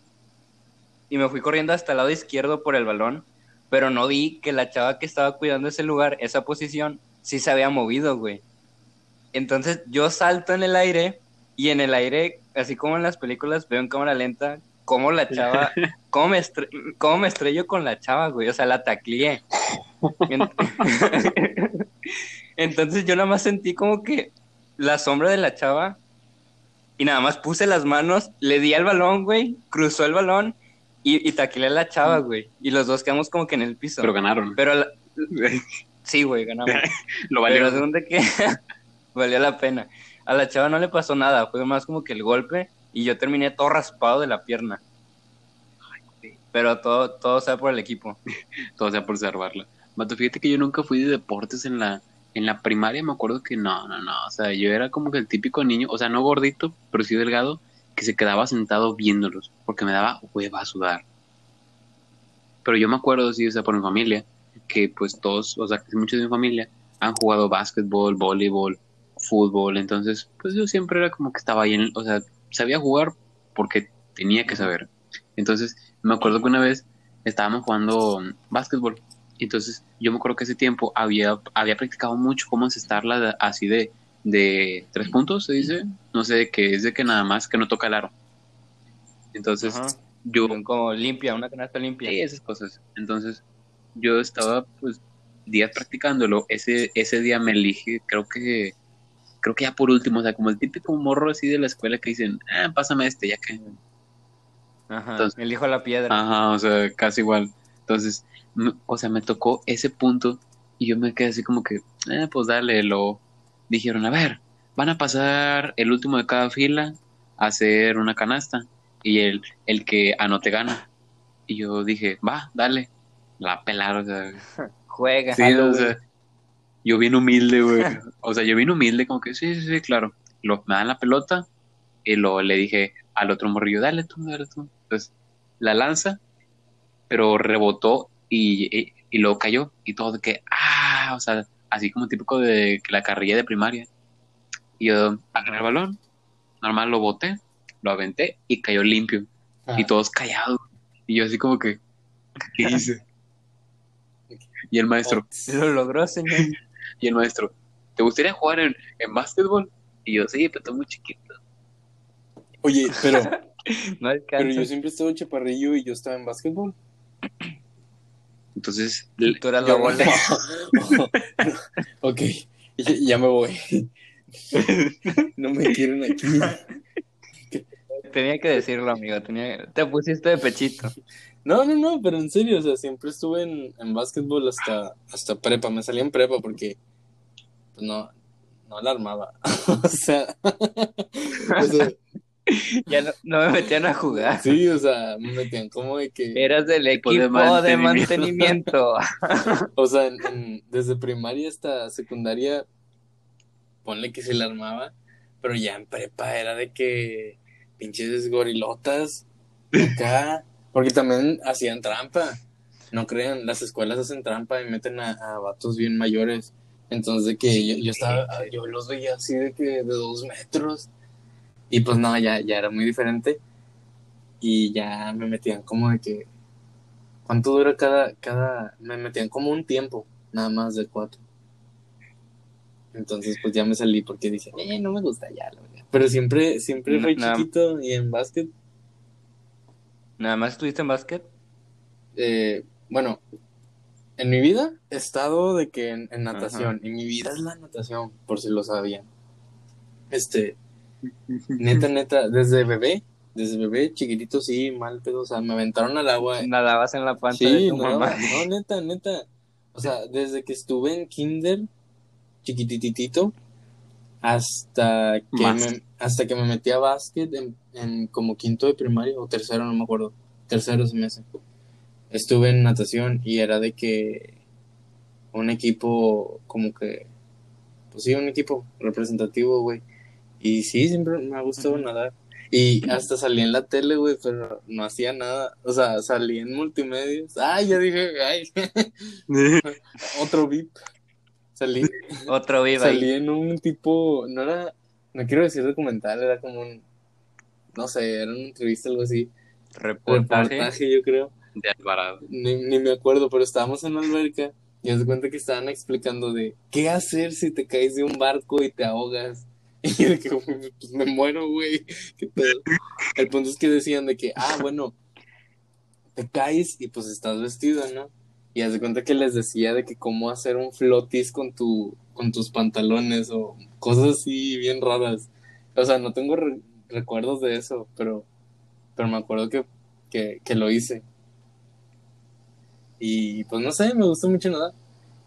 y me fui corriendo hasta el lado izquierdo por el balón, pero no vi que la chava que estaba cuidando ese lugar, esa posición, sí se había movido, güey. Entonces yo salto en el aire y en el aire, así como en las películas, veo en cámara lenta cómo la chava, *laughs* cómo me, estre- cómo me estrello con la chava, güey. O sea, la tacleé. En- *laughs* Entonces yo nada más sentí como que la sombra de la chava y nada más puse las manos, le di al balón, güey, cruzó el balón y, y a la chava, güey. Y los dos quedamos como que en el piso. Pero ganaron. Pero la- *laughs* sí, güey, ganamos. *laughs* Lo Pero valió. de que *laughs* valió la pena. A la chava no le pasó nada, fue más como que el golpe y yo terminé todo raspado de la pierna. Pero todo, todo sea por el equipo. Todo sea por salvarla. Mato, fíjate que yo nunca fui de deportes en la, en la primaria. Me acuerdo que no, no, no. O sea, yo era como que el típico niño, o sea, no gordito, pero sí delgado, que se quedaba sentado viéndolos, porque me daba hueva a sudar. Pero yo me acuerdo, sí, o sea, por mi familia, que pues todos, o sea, muchos de mi familia han jugado básquetbol, voleibol, fútbol. Entonces, pues yo siempre era como que estaba ahí, en, o sea, sabía jugar porque tenía que saber. Entonces, me acuerdo que una vez estábamos jugando básquetbol. Entonces, yo me acuerdo que ese tiempo había, había practicado mucho cómo encestarla así de, de tres puntos, se dice. No sé, que es de que nada más que no toca el aro. Entonces, Ajá. yo Como limpia, una canasta limpia. Sí, esas cosas. Entonces, yo estaba, pues, días practicándolo. Ese, ese día me elige, creo que, creo que ya por último, o sea, como el típico morro así de la escuela que dicen, ah, pásame este, ya que. Ajá. Entonces- elijo la piedra. Ajá, o sea, casi igual. Entonces, o sea, me tocó ese punto y yo me quedé así como que, eh, pues dale, lo dijeron, a ver, van a pasar el último de cada fila a hacer una canasta y el, el que anote gana. Y yo dije, va, dale, la pelar, o sea, *laughs* Juega. sí, o sea, yo bien humilde, güey. *laughs* O sea, yo bien humilde, como que, sí, sí, sí, claro. Lo, me dan la pelota y lo le dije al otro morrillo, dale tú, dale tú. Entonces, la lanza, pero rebotó y, y, y luego cayó y todo de que, ah, o sea, así como típico de que la carrilla de primaria. Y yo agarré el balón, normal lo boté, lo aventé y cayó limpio. Y todos callados. Y yo así como que, ¿qué *laughs* hice? Y el maestro, Lo logró, señor. *laughs* y el maestro, ¿te gustaría jugar en, en básquetbol? Y yo, sí, pero estoy muy chiquito. Oye, pero, *laughs* No pero yo siempre estuve chaparrillo y yo estaba en básquetbol. Entonces, Tú eras la bola. *laughs* ok, ya, ya me voy. *laughs* No me quieren aquí. Tenía que decirlo, amigo. Tenía... Te pusiste de pechito. No, no, no, pero en serio, o sea, siempre estuve en, en básquetbol hasta, hasta prepa. Me salí en prepa porque pues no, no la armaba. *laughs* O sea, o sea, *laughs* Ya no, no me metían a jugar. sí, o sea, me metían como de que, Eras del Equipo de de mantenimiento. *laughs* o sea, en- en- desde primaria hasta secundaria, ponle que se la armaba, pero ya en prepa era de que pinches gorilotas acá, porque también hacían trampa. No crean, las escuelas hacen trampa y meten a, a vatos bien mayores. Entonces, de que yo, yo estaba, yo los veía así de que de dos metros. Y pues no, ya, ya era muy diferente. Y ya me metían como de que. ¿Cuánto dura cada, cada? Me metían como un tiempo, nada más de cuatro. Entonces, pues ya me salí porque dije, eh, no me gusta ya, la verdad. Pero siempre, siempre fui Nada- chiquito y en básquet Nada más estuviste en básquet. eh, bueno, en mi vida he estado de que en, en natación, y mi vida es la natación, por si lo sabían. Este, neta, neta, desde bebé, desde bebé, chiquitito, sí, mal pedo, o sea, me aventaron al agua. Nadabas en la panza de Sí, tu no, mamá. no, neta, neta. O sea, desde que estuve en kinder, chiquititito, hasta que Más. me, hasta que me metí a básquet en, en como quinto de primaria o tercero, no me acuerdo. Tercero se me hace. Estuve en natación y era de que un equipo como que, pues sí, un equipo representativo, güey. Y sí, siempre me ha gustado nadar. Y hasta salí en la tele, güey, pero no hacía nada. O sea, salí en multimedios. Ay, ya dije, ay, *laughs* otro VIP. Salí, Otro viva salí en un tipo, no era, no quiero decir documental, era como un, no sé, era una entrevista, algo así. Reportaje. Reportaje, yo creo. de Alvarado. Ni, ni me acuerdo, pero estábamos en la alberca y me cuenta que estaban explicando de qué hacer si te caes de un barco y te ahogas. *laughs* Y de que, pues me muero, güey. El punto es que decían de que, ah, bueno, te caes y pues estás vestido, ¿no? Y haz de cuenta que les decía de que cómo hacer un flotis con tu, con tus pantalones o cosas así bien raras. O sea, no tengo re- recuerdos de eso, pero, pero me acuerdo que, que, que lo hice. Y pues no sé, me gustó mucho nada.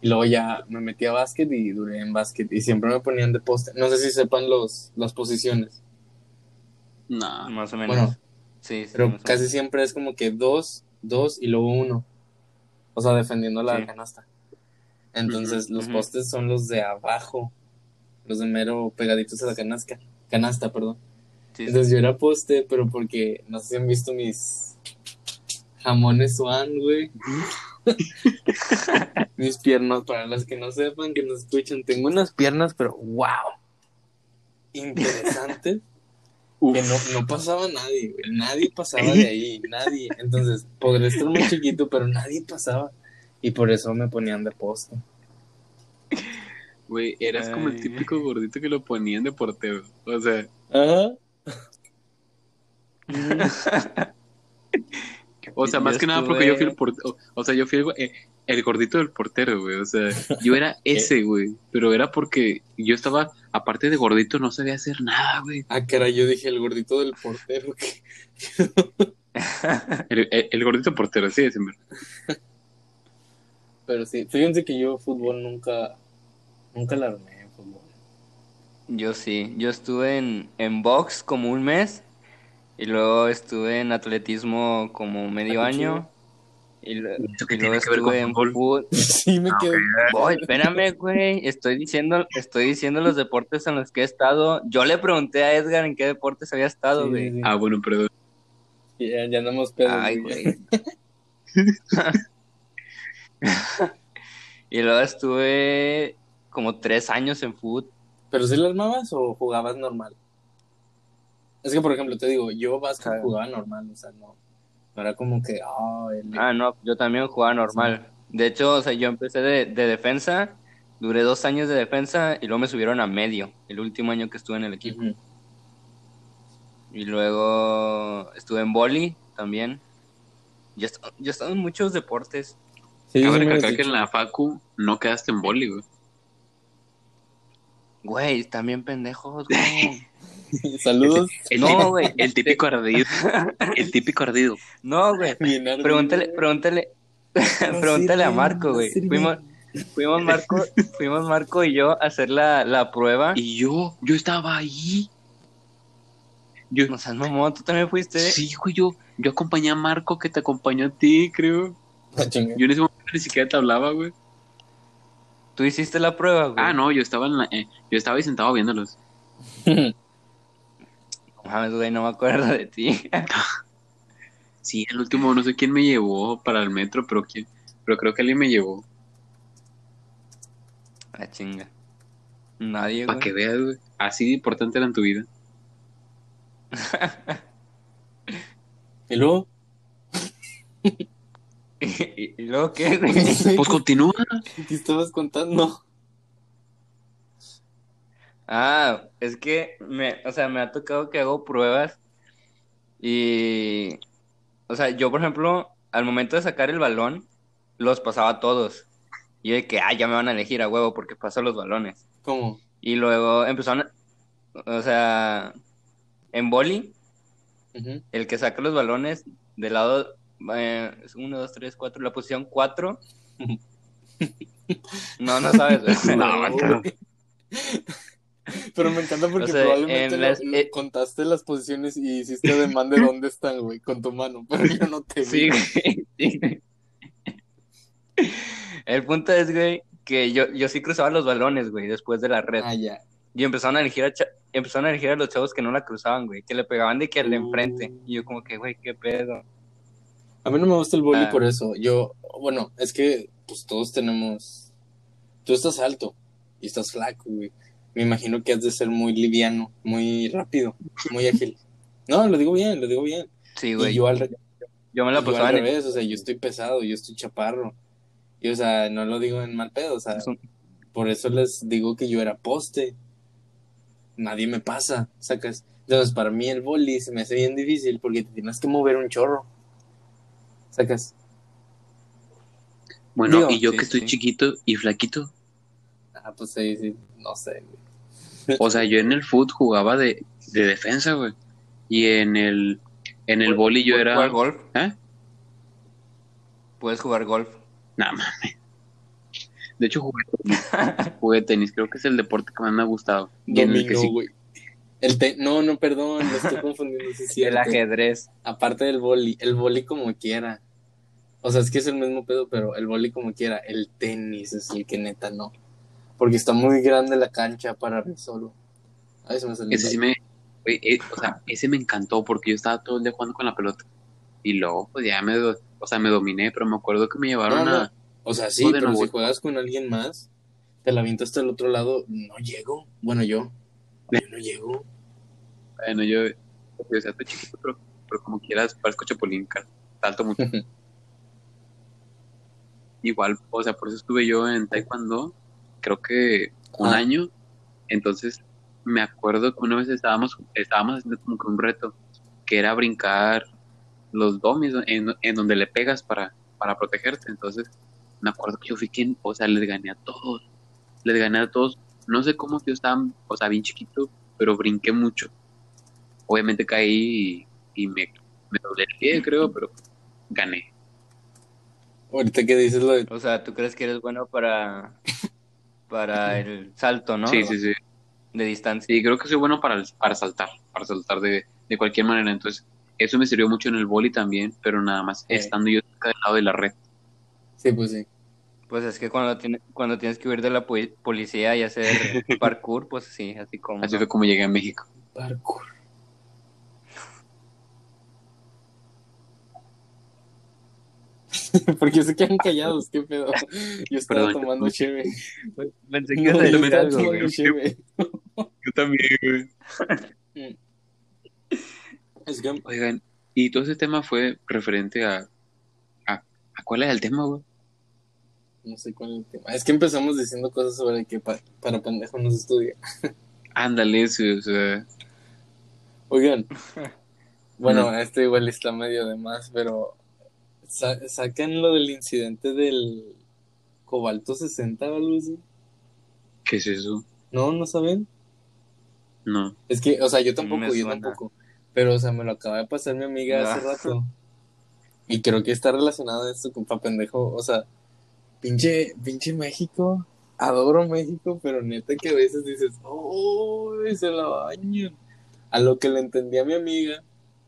Y luego ya me metí a básquet y duré en básquet. Y siempre me ponían de poste. No sé si sepan los, las posiciones. No. Más o menos. Bueno, sí, sí, pero casi menos. siempre es como que dos, dos y luego uno. O sea, defendiendo la Sí. canasta. Entonces los postes son los de abajo. Los de mero pegaditos a la canasta. Canasta, perdón. Sí, sí. Entonces yo era poste, pero porque no sé si han visto mis jamones Swan, güey. *laughs* mis piernas, para las que no sepan, que nos escuchan, tengo unas piernas, pero wow. Interesantes. que no, no pasaba nadie, güey. Nadie pasaba de *laughs* ahí, nadie. Entonces, podría estar muy chiquito, pero nadie pasaba. Y por eso me ponían de poste. Güey, eras como el típico gordito que lo ponían de portero. O sea, Ajá. *laughs* O sea, más que nada porque yo fui el portero. O sea, yo fui el, eh, el gordito del portero, güey. O sea, yo era *laughs* ese, güey. Pero era porque yo estaba, aparte de gordito, no sabía hacer nada, güey. Ah, caray, yo dije el gordito del portero. *laughs* El, el- el gordito portero, sí, ese mero. Pero sí, fíjense que yo fútbol nunca, nunca la armé en fútbol. Yo sí, yo estuve en, en box como un mes y luego estuve en atletismo como medio Ah, año y, lo- ¿Eso qué y luego tiene que ver con estuve en fútbol? *laughs* Sí, me quedé. Voy, espérame, güey, estoy diciendo, estoy diciendo los deportes en los que he estado. Yo le pregunté a Edgar en qué deportes había estado, Sí, güey. sí, sí. Ah, bueno, perdón. Ya, ya andamos pedos. Ay, güey. *laughs* *laughs* y luego estuve como tres años en fútbol. ¿Pero sí la armabas o jugabas normal? Es que, por ejemplo, te digo, yo básquet Claro. jugaba normal, o sea, no. No era como que, ah, el- Ah, no, yo también jugaba normal. De hecho, o sea, yo empecé de, de defensa, duré dos años de defensa y luego me subieron a medio, el último año que estuve en el equipo. Y luego estuve en boli también. Yo he estado, yo he estado en muchos deportes. Sí, Cabe recalcar que en la facu no quedaste en boli, güey. Güey, también pendejos, *laughs* güey. *laughs* Saludos. *laughs* El, No, güey. *laughs* el típico ardido. El típico ardido. No, güey. Pregúntale, pregúntale, pregúntale a Marco, güey. Fuimos, fuimos Marco, fuimos Marco y yo a hacer la, la prueba. Y yo, yo estaba ahí. Yo, O sea, mamón, tú también fuiste. sí, güey, yo, yo acompañé a Marco que te acompañó a ti, creo. Ah. Yo en ese momento ni siquiera te hablaba, güey. Tú hiciste la prueba, güey. Ah, no, yo estaba en la, eh, yo estaba ahí sentado viéndolos. No mames, güey, no me acuerdo de ti. *laughs* Sí, el último, no sé quién me llevó para el metro, pero quién, pero creo que alguien me llevó. Ah, chinga. Nadie, Para que veas, güey. Así de importante era en tu vida. *laughs* Y luego, *laughs* ¿Y, y luego qué? Pues continúa. ¿qué estabas contando? Ah, es que me, o sea, me ha tocado que hago pruebas y, o sea, yo, por ejemplo, al momento de sacar el balón, los pasaba todos. Y yo de que, ah, ya me van a elegir a huevo porque paso los balones. ¿Cómo? Y luego empezaron, o sea, en boli, el que saca los balones del lado, eh, es uno, dos, tres, cuatro, la posición cuatro. *laughs* No, no sabes. *laughs* No, no. *laughs* *laughs* Pero me encanta porque O sea, probablemente las- lo- eh- contaste las posiciones y hiciste ademán de dónde están, güey, con tu mano, *laughs* pero yo no te vi. Sí, güey. sí, güey. El punto es, güey, que yo, yo sí cruzaba los balones, güey, después de la red. Ah, ya. Y empezaron a elegir a, empezaron a elegir a los chavos que no la cruzaban, güey, que le pegaban de que al de enfrente. Y yo como que, güey, qué pedo. A mí no me gusta el boli Ah. por eso. Yo, bueno, es que pues todos tenemos. Tú estás alto y estás flaco, güey. Me imagino que has de ser muy liviano, muy rápido, muy ágil. No, lo digo bien, lo digo bien. Sí, Y güey. yo al, Yo me la y yo pasaba al revés, o sea, yo estoy pesado, yo estoy chaparro. Y, o sea, no lo digo en mal pedo, o sea, por eso les digo que yo era poste. Nadie me pasa, sacas. Entonces, para mí el boli se me hace bien difícil porque te tienes que mover un chorro. Sacas. Bueno, Digo, y yo sí, que estoy sí. chiquito y flaquito. Ah, pues sí, sí, no sé, güey. O sea, yo en el foot jugaba de, de defensa, güey. Y en el, en el boli yo ¿Puedes era. jugar golf? ¿Eh? Puedes jugar golf. Nah, mames. De hecho, jugué tenis. *laughs* jugué tenis. Creo que es el deporte que más me ha gustado. Dominó, sí. güey. El te... No, no, perdón, lo estoy confundiendo, sí *laughs* El ajedrez. Aparte del boli, el boli como quiera. O sea, es que es el mismo pedo, pero el boli como quiera. El tenis es el que neta no. Porque está muy grande la cancha para mí solo. A veces me salió Ese sí me. eh, o sea, ese me encantó porque yo estaba todo el día jugando con la pelota. Y luego, pues ya me. O sea, me dominé, pero me acuerdo que me llevaron No, no. a. O sea, sí, pero no, si juegas con alguien más, te la avientas hasta el otro lado, no llego. Bueno, yo. Yo no llego. Bueno, yo. O sea, estoy chiquito, pero, pero como quieras, parezco chapulín. Salto mucho. *laughs* Igual, o sea, por eso estuve yo en Taekwondo, creo que un Ah. año. Entonces, me acuerdo que una vez estábamos, estábamos haciendo como que un reto, que era brincar los domis en, en donde le pegas para, para protegerte. Entonces, me acuerdo que yo fui quien, o sea, les gané a todos. Les gané a todos. No sé cómo yo estaba, o sea, bien chiquito, pero brinqué mucho. Obviamente caí y, y me, me doblé el pie, creo, pero gané. Ahorita que dices lo de... O sea, ¿tú crees que eres bueno para, para el salto, no? Sí, sí, sí. De distancia. Sí, creo que soy bueno para, para saltar, para saltar de, de cualquier manera. Entonces, eso me sirvió mucho en el boli también, pero nada más estando yo cerca del lado de la red. Sí, pues sí. Pues es que cuando, tiene, cuando tienes que huir de la policía y hacer *laughs* parkour, pues sí, así como... Así fue como llegué a México. Parkour. *laughs* ¿Por qué se quedan callados? ¿Qué pedo? Yo estaba Perdón. tomando cheve. Pensé No, que a yo decir estaba algo, tomando güey. cheve. Yo también, güey. *laughs* Es que, Oigan, y todo ese tema fue referente a. ¿A, a cuál era el tema, güey? no sé cuál es el tema. Es que empezamos diciendo cosas sobre que pa- para pendejo no se estudia. Ándale, sí, o sea. Oigan, *laughs* bueno, Mm. este igual está medio de más, pero sa- sacan lo del incidente del cobalto 60 o algo así. ¿Qué es eso? No, no saben. No. Es que, o sea, yo tampoco, yo tampoco. Pero, o sea, me lo acaba de pasar mi amiga hace Ah. rato. Y creo que está relacionado esto con pa' pendejo. O sea, pinche, pinche México. Adoro México, pero neta que a veces dices, oh, se la bañan. A lo que le entendí a mi amiga,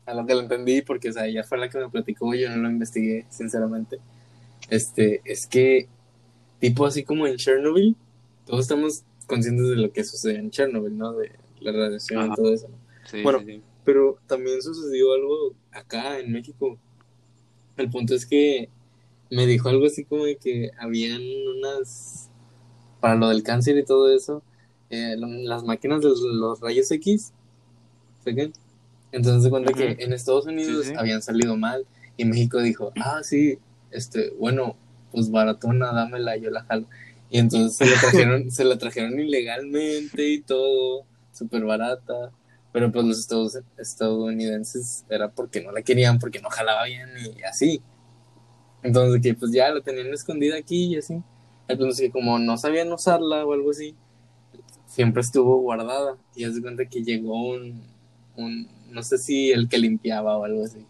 a lo que le entendí, porque, o sea, ella fue la que me platicó, yo no lo investigué, sinceramente. Este, es que, tipo así como en Chernobyl, todos estamos conscientes de lo que sucedió en Chernobyl, ¿no? De la radiación y Ajá. todo eso. ¿no? Sí, Bueno. sí, sí. Pero también sucedió algo acá en México. El punto es que me dijo algo así como de que habían unas, para lo del cáncer y todo eso, eh, lo- las máquinas de los, los rayos X, ¿saben? Entonces se cuenta que en Estados Unidos Sí, sí. habían salido mal y México dijo, ah, sí, este, bueno, pues baratona, dámela, yo la jalo. Y entonces se la trajeron, *laughs* se la trajeron ilegalmente y todo, súper barata. Pero pues los estados- estadounidenses era porque no la querían, porque no jalaba bien y así. Entonces que pues ya la tenían escondida aquí y así. Entonces que como no sabían usarla o algo así, siempre estuvo guardada. Y haz de cuenta que llegó un, un, no sé si el que limpiaba o algo así.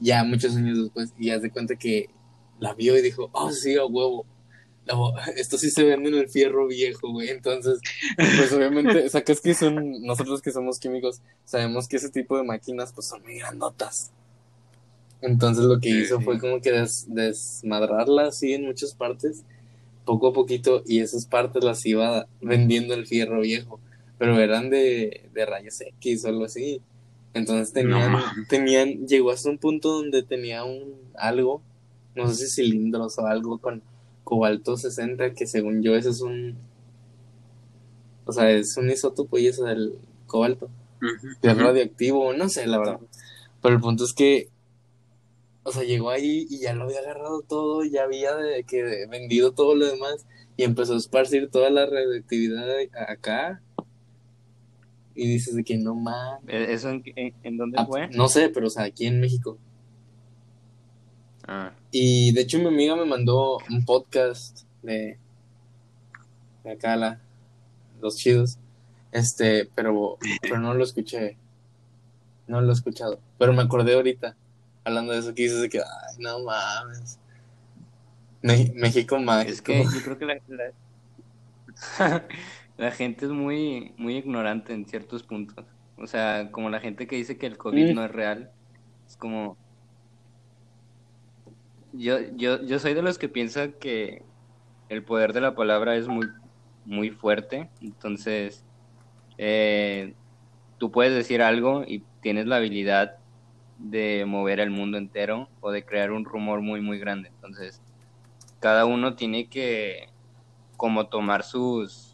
Ya muchos años después, y haz de cuenta que la vio y dijo, oh sí, a huevo. Esto sí se vende en el fierro viejo, güey. Entonces, pues obviamente, sacas que son, nosotros que somos químicos, sabemos que ese tipo de máquinas pues son muy grandotas. Entonces lo que Sí, hizo sí. fue como que des- desmadrarla así en muchas partes, poco a poquito, y esas partes las iba vendiendo el fierro viejo, pero eran de, de rayos X o algo así. Entonces tenían, tenían, llegó hasta un punto donde tenía un algo, no sé si cilindros o algo con cobalto 60, que según yo ese es un, o sea, es un isótopo y eso del cobalto que es radioactivo, no sé, la verdad. Pero el punto es que, o sea, llegó ahí y ya lo había agarrado todo, ya había de que vendido todo lo demás y empezó a esparcir toda la radioactividad acá. Y dices de que no mames. ¿E- ¿Eso en, en, en dónde Ah, fue? No sé, pero o sea, aquí en México. Ah, Y de hecho mi amiga me mandó un podcast de, de acá, la, los chidos. Este, pero, pero no lo escuché. No lo he escuchado. Pero me acordé ahorita, hablando de eso, que dices de que, ay, no mames. Me- México mágico. es que yo creo que la, la, *laughs* la gente es muy, muy ignorante en ciertos puntos. O sea, como la gente que dice que el COVID Mm. no es real, es como... Yo, yo, yo soy de los que piensa que el poder de la palabra es muy, muy fuerte. Entonces, eh, tú puedes decir algo y tienes la habilidad de mover el mundo entero o de crear un rumor muy, muy grande. Entonces, cada uno tiene que como tomar sus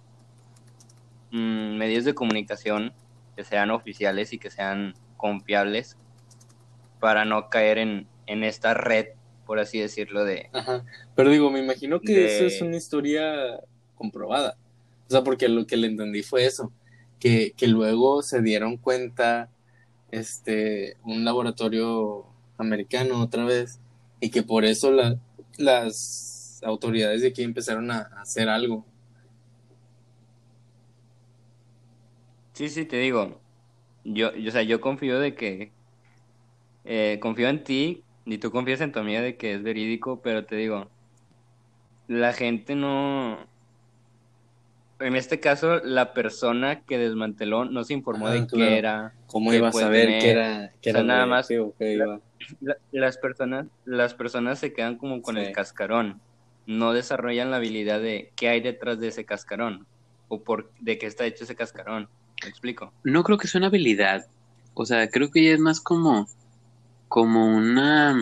mm, medios de comunicación que sean oficiales y que sean confiables para no caer en, en esta red, por así decirlo, de... Ajá. Pero digo, me imagino que De- eso es una historia comprobada. O sea, porque lo que le entendí fue eso, que, que luego se dieron cuenta, este, un laboratorio americano otra vez y que por eso la, las autoridades de aquí empezaron a hacer algo. Sí, sí, te digo. Yo, yo, o sea, yo confío de que. eh, confío en ti y tú confías en tu amiga de que es verídico, pero te digo. La gente no. En este caso, la persona que desmanteló no se informó Ah, de claro. qué era. ¿Cómo qué iba a saber tener. que era, que O sea, era nada más- iba? La- las personas, las personas se quedan como con Sí. el cascarón. No desarrollan la habilidad de qué hay detrás de ese cascarón. O por de qué está hecho ese cascarón. ¿Me explico? No creo que sea una habilidad. O sea, creo que ya es más como, como una...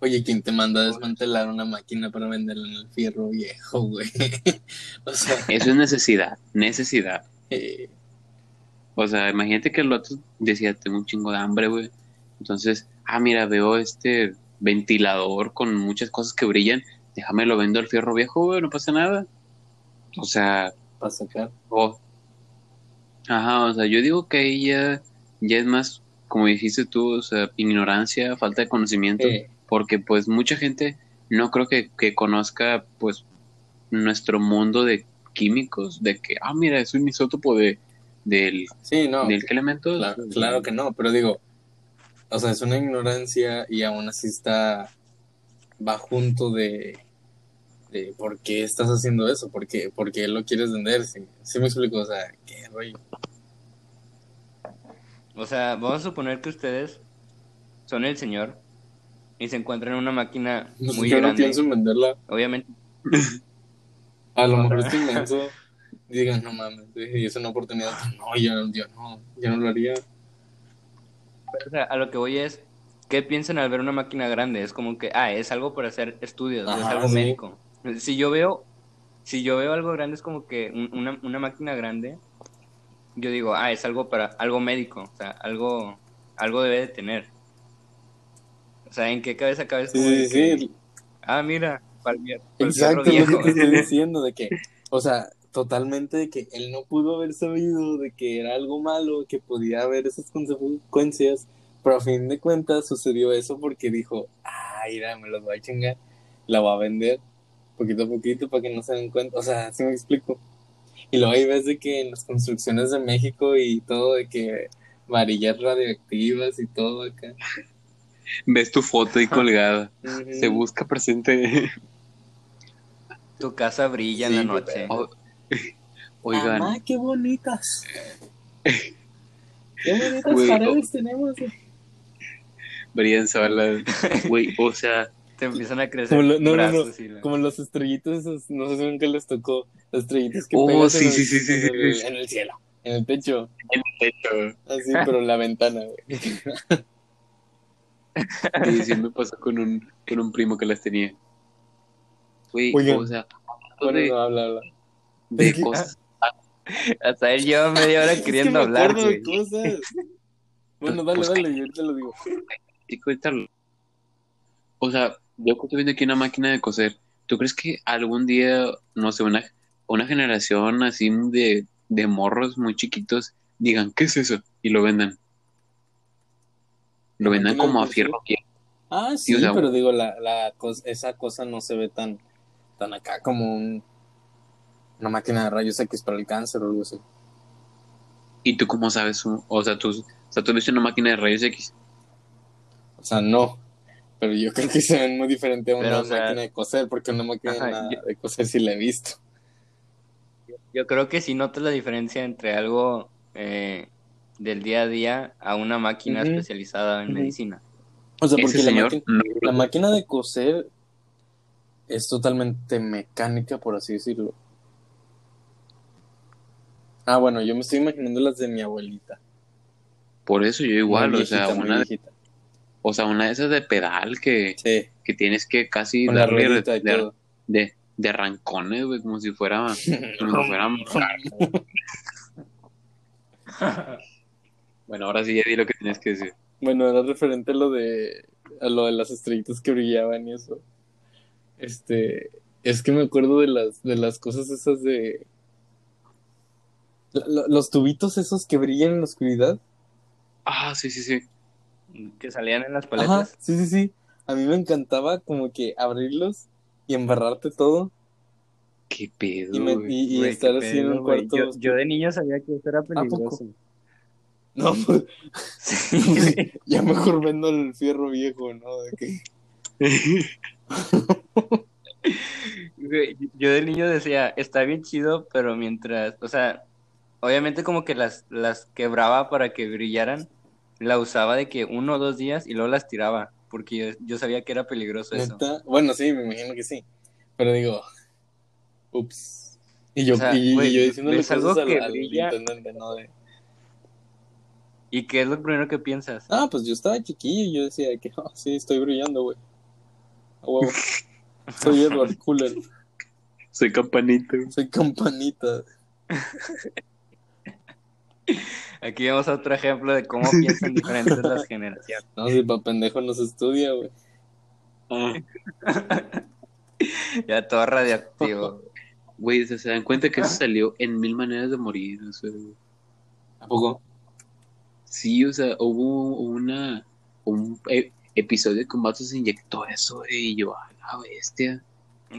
Oye, ¿quién te manda a desmantelar una máquina para venderla en el fierro viejo, güey? *laughs* o sea, Eso es necesidad, necesidad. eh, O sea, imagínate que el otro decía, tengo un chingo de hambre, güey. Entonces, ah, mira, veo este ventilador con muchas cosas que brillan. Déjame lo vendo al fierro viejo, güey, no pasa nada. O sea, para sacar. o... Ajá, o sea, yo digo que ahí ya, es más, como dijiste tú, o sea, ignorancia, falta de conocimiento. Eh, porque pues mucha gente no creo que, que conozca pues nuestro mundo de químicos, de que, ah, mira, es un isótopo de, del, sí, no. del qué elemento. Claro, claro que no, pero digo, o sea, es una ignorancia y aún así está, va junto de, de por qué estás haciendo eso, por qué, por qué lo quieres vender, sí, sí me explico, o sea, qué rollo. O sea, vamos a suponer que ustedes son el señor y se encuentran en una máquina *laughs* muy Yo no grande. pienso en venderla, Obviamente, *laughs* a lo mejor *laughs* estoy inmenso, digan, no mames, y es una oportunidad, no, yo, yo no, yo no lo haría. o sea, a lo que voy es, ¿qué piensan al ver una máquina grande? Es como que, ah, es algo para hacer estudios, es algo sí. médico. Si yo veo, si yo veo algo grande, es como que un- una, una máquina grande, yo digo, ah, es algo para, algo médico, o sea, algo, algo debe de tener. O sea, ¿en qué cabeza cabeza? Sí, sí, sí, Ah, mira, Exacto, lo que te estoy *laughs* diciendo, de que, o sea, totalmente de que él no pudo haber sabido de que era algo malo, que podía haber esas consecuencias, pero a fin de cuentas sucedió eso porque dijo, ah, mira, me los voy a chingar, la voy a vender poquito a poquito para que no se den cuenta, o sea, así me explico. Y luego ahí ves de que en las construcciones de México y todo, de que varillas radioactivas y todo acá. Ves tu foto ahí colgada. Se busca presente. Tu casa brilla Sí, en la noche. O- Oigan, Mamá, qué bonitas. *laughs* Qué bonitas paredes tenemos. brillan solas. Güey, o sea, Te empiezan a crecer Como lo- no, no, no. brazos y la- Como los estrellitos esos, no sé si nunca les tocó, los estrellitos que Oh, sí, en, el, sí, sí, sí, en, sí, el, sí. en el cielo, en el techo, en el techo. así, pero en la ventana, güey. *laughs* Sí, sí me pasó con un, con un primo que las tenía. Güey, Oigan. o sea, Bueno, de, no, habla, habla. de Es que- cosas. Hasta él lleva media hora *laughs* Es que queriendo me hablar, güey. cosas. Bueno, dale, Pues, dale, yo ahorita lo digo. O sea, yo estoy viendo aquí una máquina de coser. ¿Tú crees que algún día, no sé, una, una generación así de, de morros muy chiquitos digan, ¿qué es eso? Y lo vendan. Lo vendan ¿Máquina de como a fierro. Ah, sí, o sea, pero digo, la, la cos- esa cosa no se ve tan, tan acá como un, una máquina de rayos X para el cáncer o algo así. ¿Y tú cómo sabes? un- O sea, tú, o sea, tú viste una máquina de rayos X. O sea, no. Pero yo creo que se ven muy diferente a una Pero, o sea, máquina de coser, porque una máquina Ajá, yo- de coser sí la he visto. Yo creo que si notas la diferencia entre algo eh, del día a día a una máquina especializada en medicina. O sea, porque la, señor, máquina, no- la máquina de coser es totalmente mecánica, por así decirlo. Ah, bueno, yo me estoy imaginando las de mi abuelita. por eso yo igual, Muy o sea, viejita, una, viejita. O sea, una de esas de pedal que, Sí, que tienes que casi con darle de, de, de arrancones, güey, como si fuera, como si *laughs* fuera *laughs* Bueno, ahora sí ya di lo que tienes que decir. Bueno, era referente a lo de a lo de las estrellitas que brillaban y eso. Este, es que me acuerdo de las de las cosas esas de lo- lo- los tubitos esos que brillan en la oscuridad. Ah, sí, sí, sí. Que salían en las Ajá, paletas. sí, sí, sí. A mí me encantaba como que abrirlos y embarrarte todo Qué pedo, y, me- y- estar así en pedo, un güey. cuarto. Yo, yo de niño sabía que eso era peligroso. No, pues Sí, *laughs* ya mejor vendo el fierro viejo, ¿no? De que... Güey, Yo de niño decía, está bien chido, pero mientras, o sea, obviamente como que las, las quebraba para que brillaran, la usaba de que uno o dos días y luego las tiraba, porque yo, yo sabía que era peligroso eso. ¿Neta? Bueno, sí, me imagino que sí. Pero digo, ups. Y yo, O sea, y, y güey, yo diciéndole algo cosas al, que al brilla- intendente, ¿no? De, ¿Y qué es lo primero que piensas? ah, pues yo estaba chiquillo y yo decía que, oh, sí, estoy brillando, güey. A huevo. *laughs* Soy Edward Cooler, Soy campanito. soy campanita. *laughs* Aquí vemos otro ejemplo de cómo piensan diferentes las generaciones. No, si pa' pendejo no se estudia, güey. Ah, *laughs* Ya todo radioactivo. *laughs* güey, ¿se dan cuenta que eso salió en mil maneras de morir? O sea, ¿A poco? sí, o sea, hubo una un e- episodio que un vato se inyectó eso y yo, a la bestia.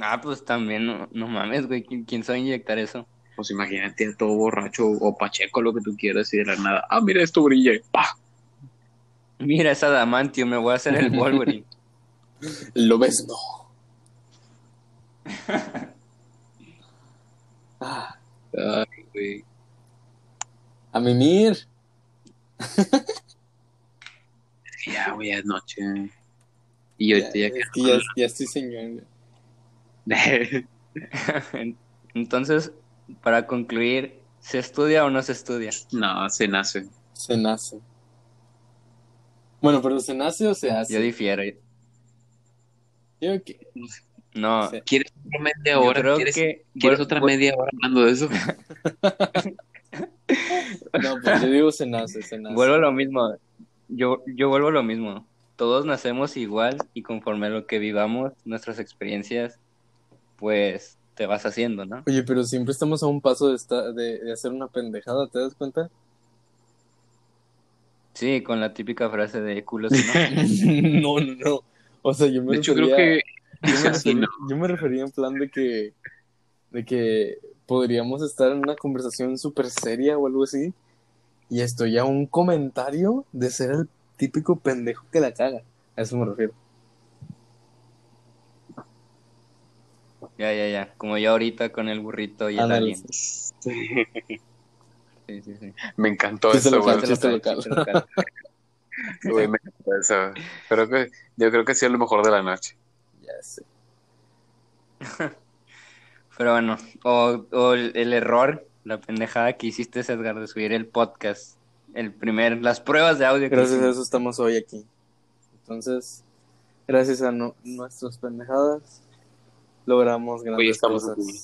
Ah, pues también, no, no mames, güey, ¿quién, quién sabe inyectar eso? Pues imagínate a todo borracho o pacheco, lo que tú quieras, y de la nada, ah, mira, esto brilla. ¡Pah! Mira, es adamantio, me voy a hacer el Wolverine. *laughs* Lo ves, no. Ah, *laughs* Ay, güey. a mimir. *laughs* Ya, güey, es noche. Y ahorita ya, es que ya, ya estoy señor. Entonces, para concluir, ¿se estudia o no se estudia? no, se nace. Se nace. Bueno, pero ¿se nace o se hace? Yo difiero. Yo que- No. ¿Quieres otra media hora? creo ¿Quieres, que... ¿quieres otra media hora hablando de eso? *laughs* No, pues yo digo se nace, se nace. Vuelvo a lo mismo. Yo, yo vuelvo a lo mismo. Todos nacemos igual y conforme a lo que vivamos, nuestras experiencias, pues te vas haciendo, ¿no? Oye, pero siempre estamos a un paso de, esta- de, de hacer una pendejada, ¿te das cuenta? Sí, con la típica frase de culo si no. *laughs* no, no, no. O sea, yo me De hecho, creo refería- que. yo me, así refería, no. yo me refería en plan de que de que podríamos estar en una conversación súper seria o algo así y estoy a un comentario de ser el típico pendejo que la caga. A eso me refiero. Ya, ya, ya. Como yo ahorita con el burrito y el alien. Sí, sí, sí. Me encantó eso, local, güey. chiste local, local. chiste local. *laughs* Güey, me encantó eso. Creo que, yo creo que sí es lo mejor de la noche. Ya sé. *laughs* Pero bueno, o, o el, el error, la pendejada que hiciste, Edgar, de subir el podcast. El primer, las pruebas de audio que Gracias a eso estamos hoy aquí. Entonces, gracias a no- nuestras pendejadas, logramos grandes estamos cosas. aquí.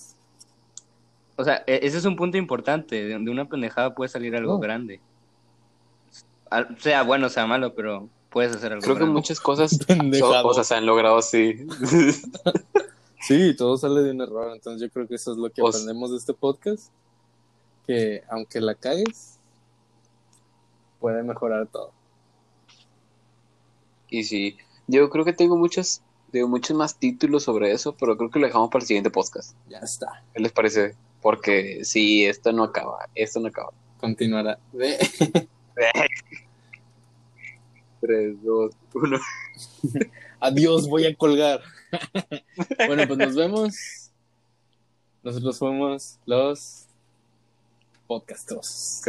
O sea, e- ese es un punto importante. De, una pendejada puede salir algo Oh. grande. Sea bueno, sea malo, pero puedes hacer algo Creo que muchas cosas *laughs* sea, se han logrado así. *laughs* Sí, todo sale de un error. Entonces, yo creo que eso es lo que O aprendemos de este podcast. Que aunque la cagues, puede mejorar todo. y sí, yo creo que tengo muchos, digo, muchos más títulos sobre eso, pero creo que lo dejamos para el siguiente podcast. Ya está. ¿Qué les parece? Porque sí, esto no acaba, esto no acaba. Continuará. 3, 2, 1. Adiós, voy a colgar. *laughs* bueno, pues nos vemos. Nosotros fuimos los podcastos.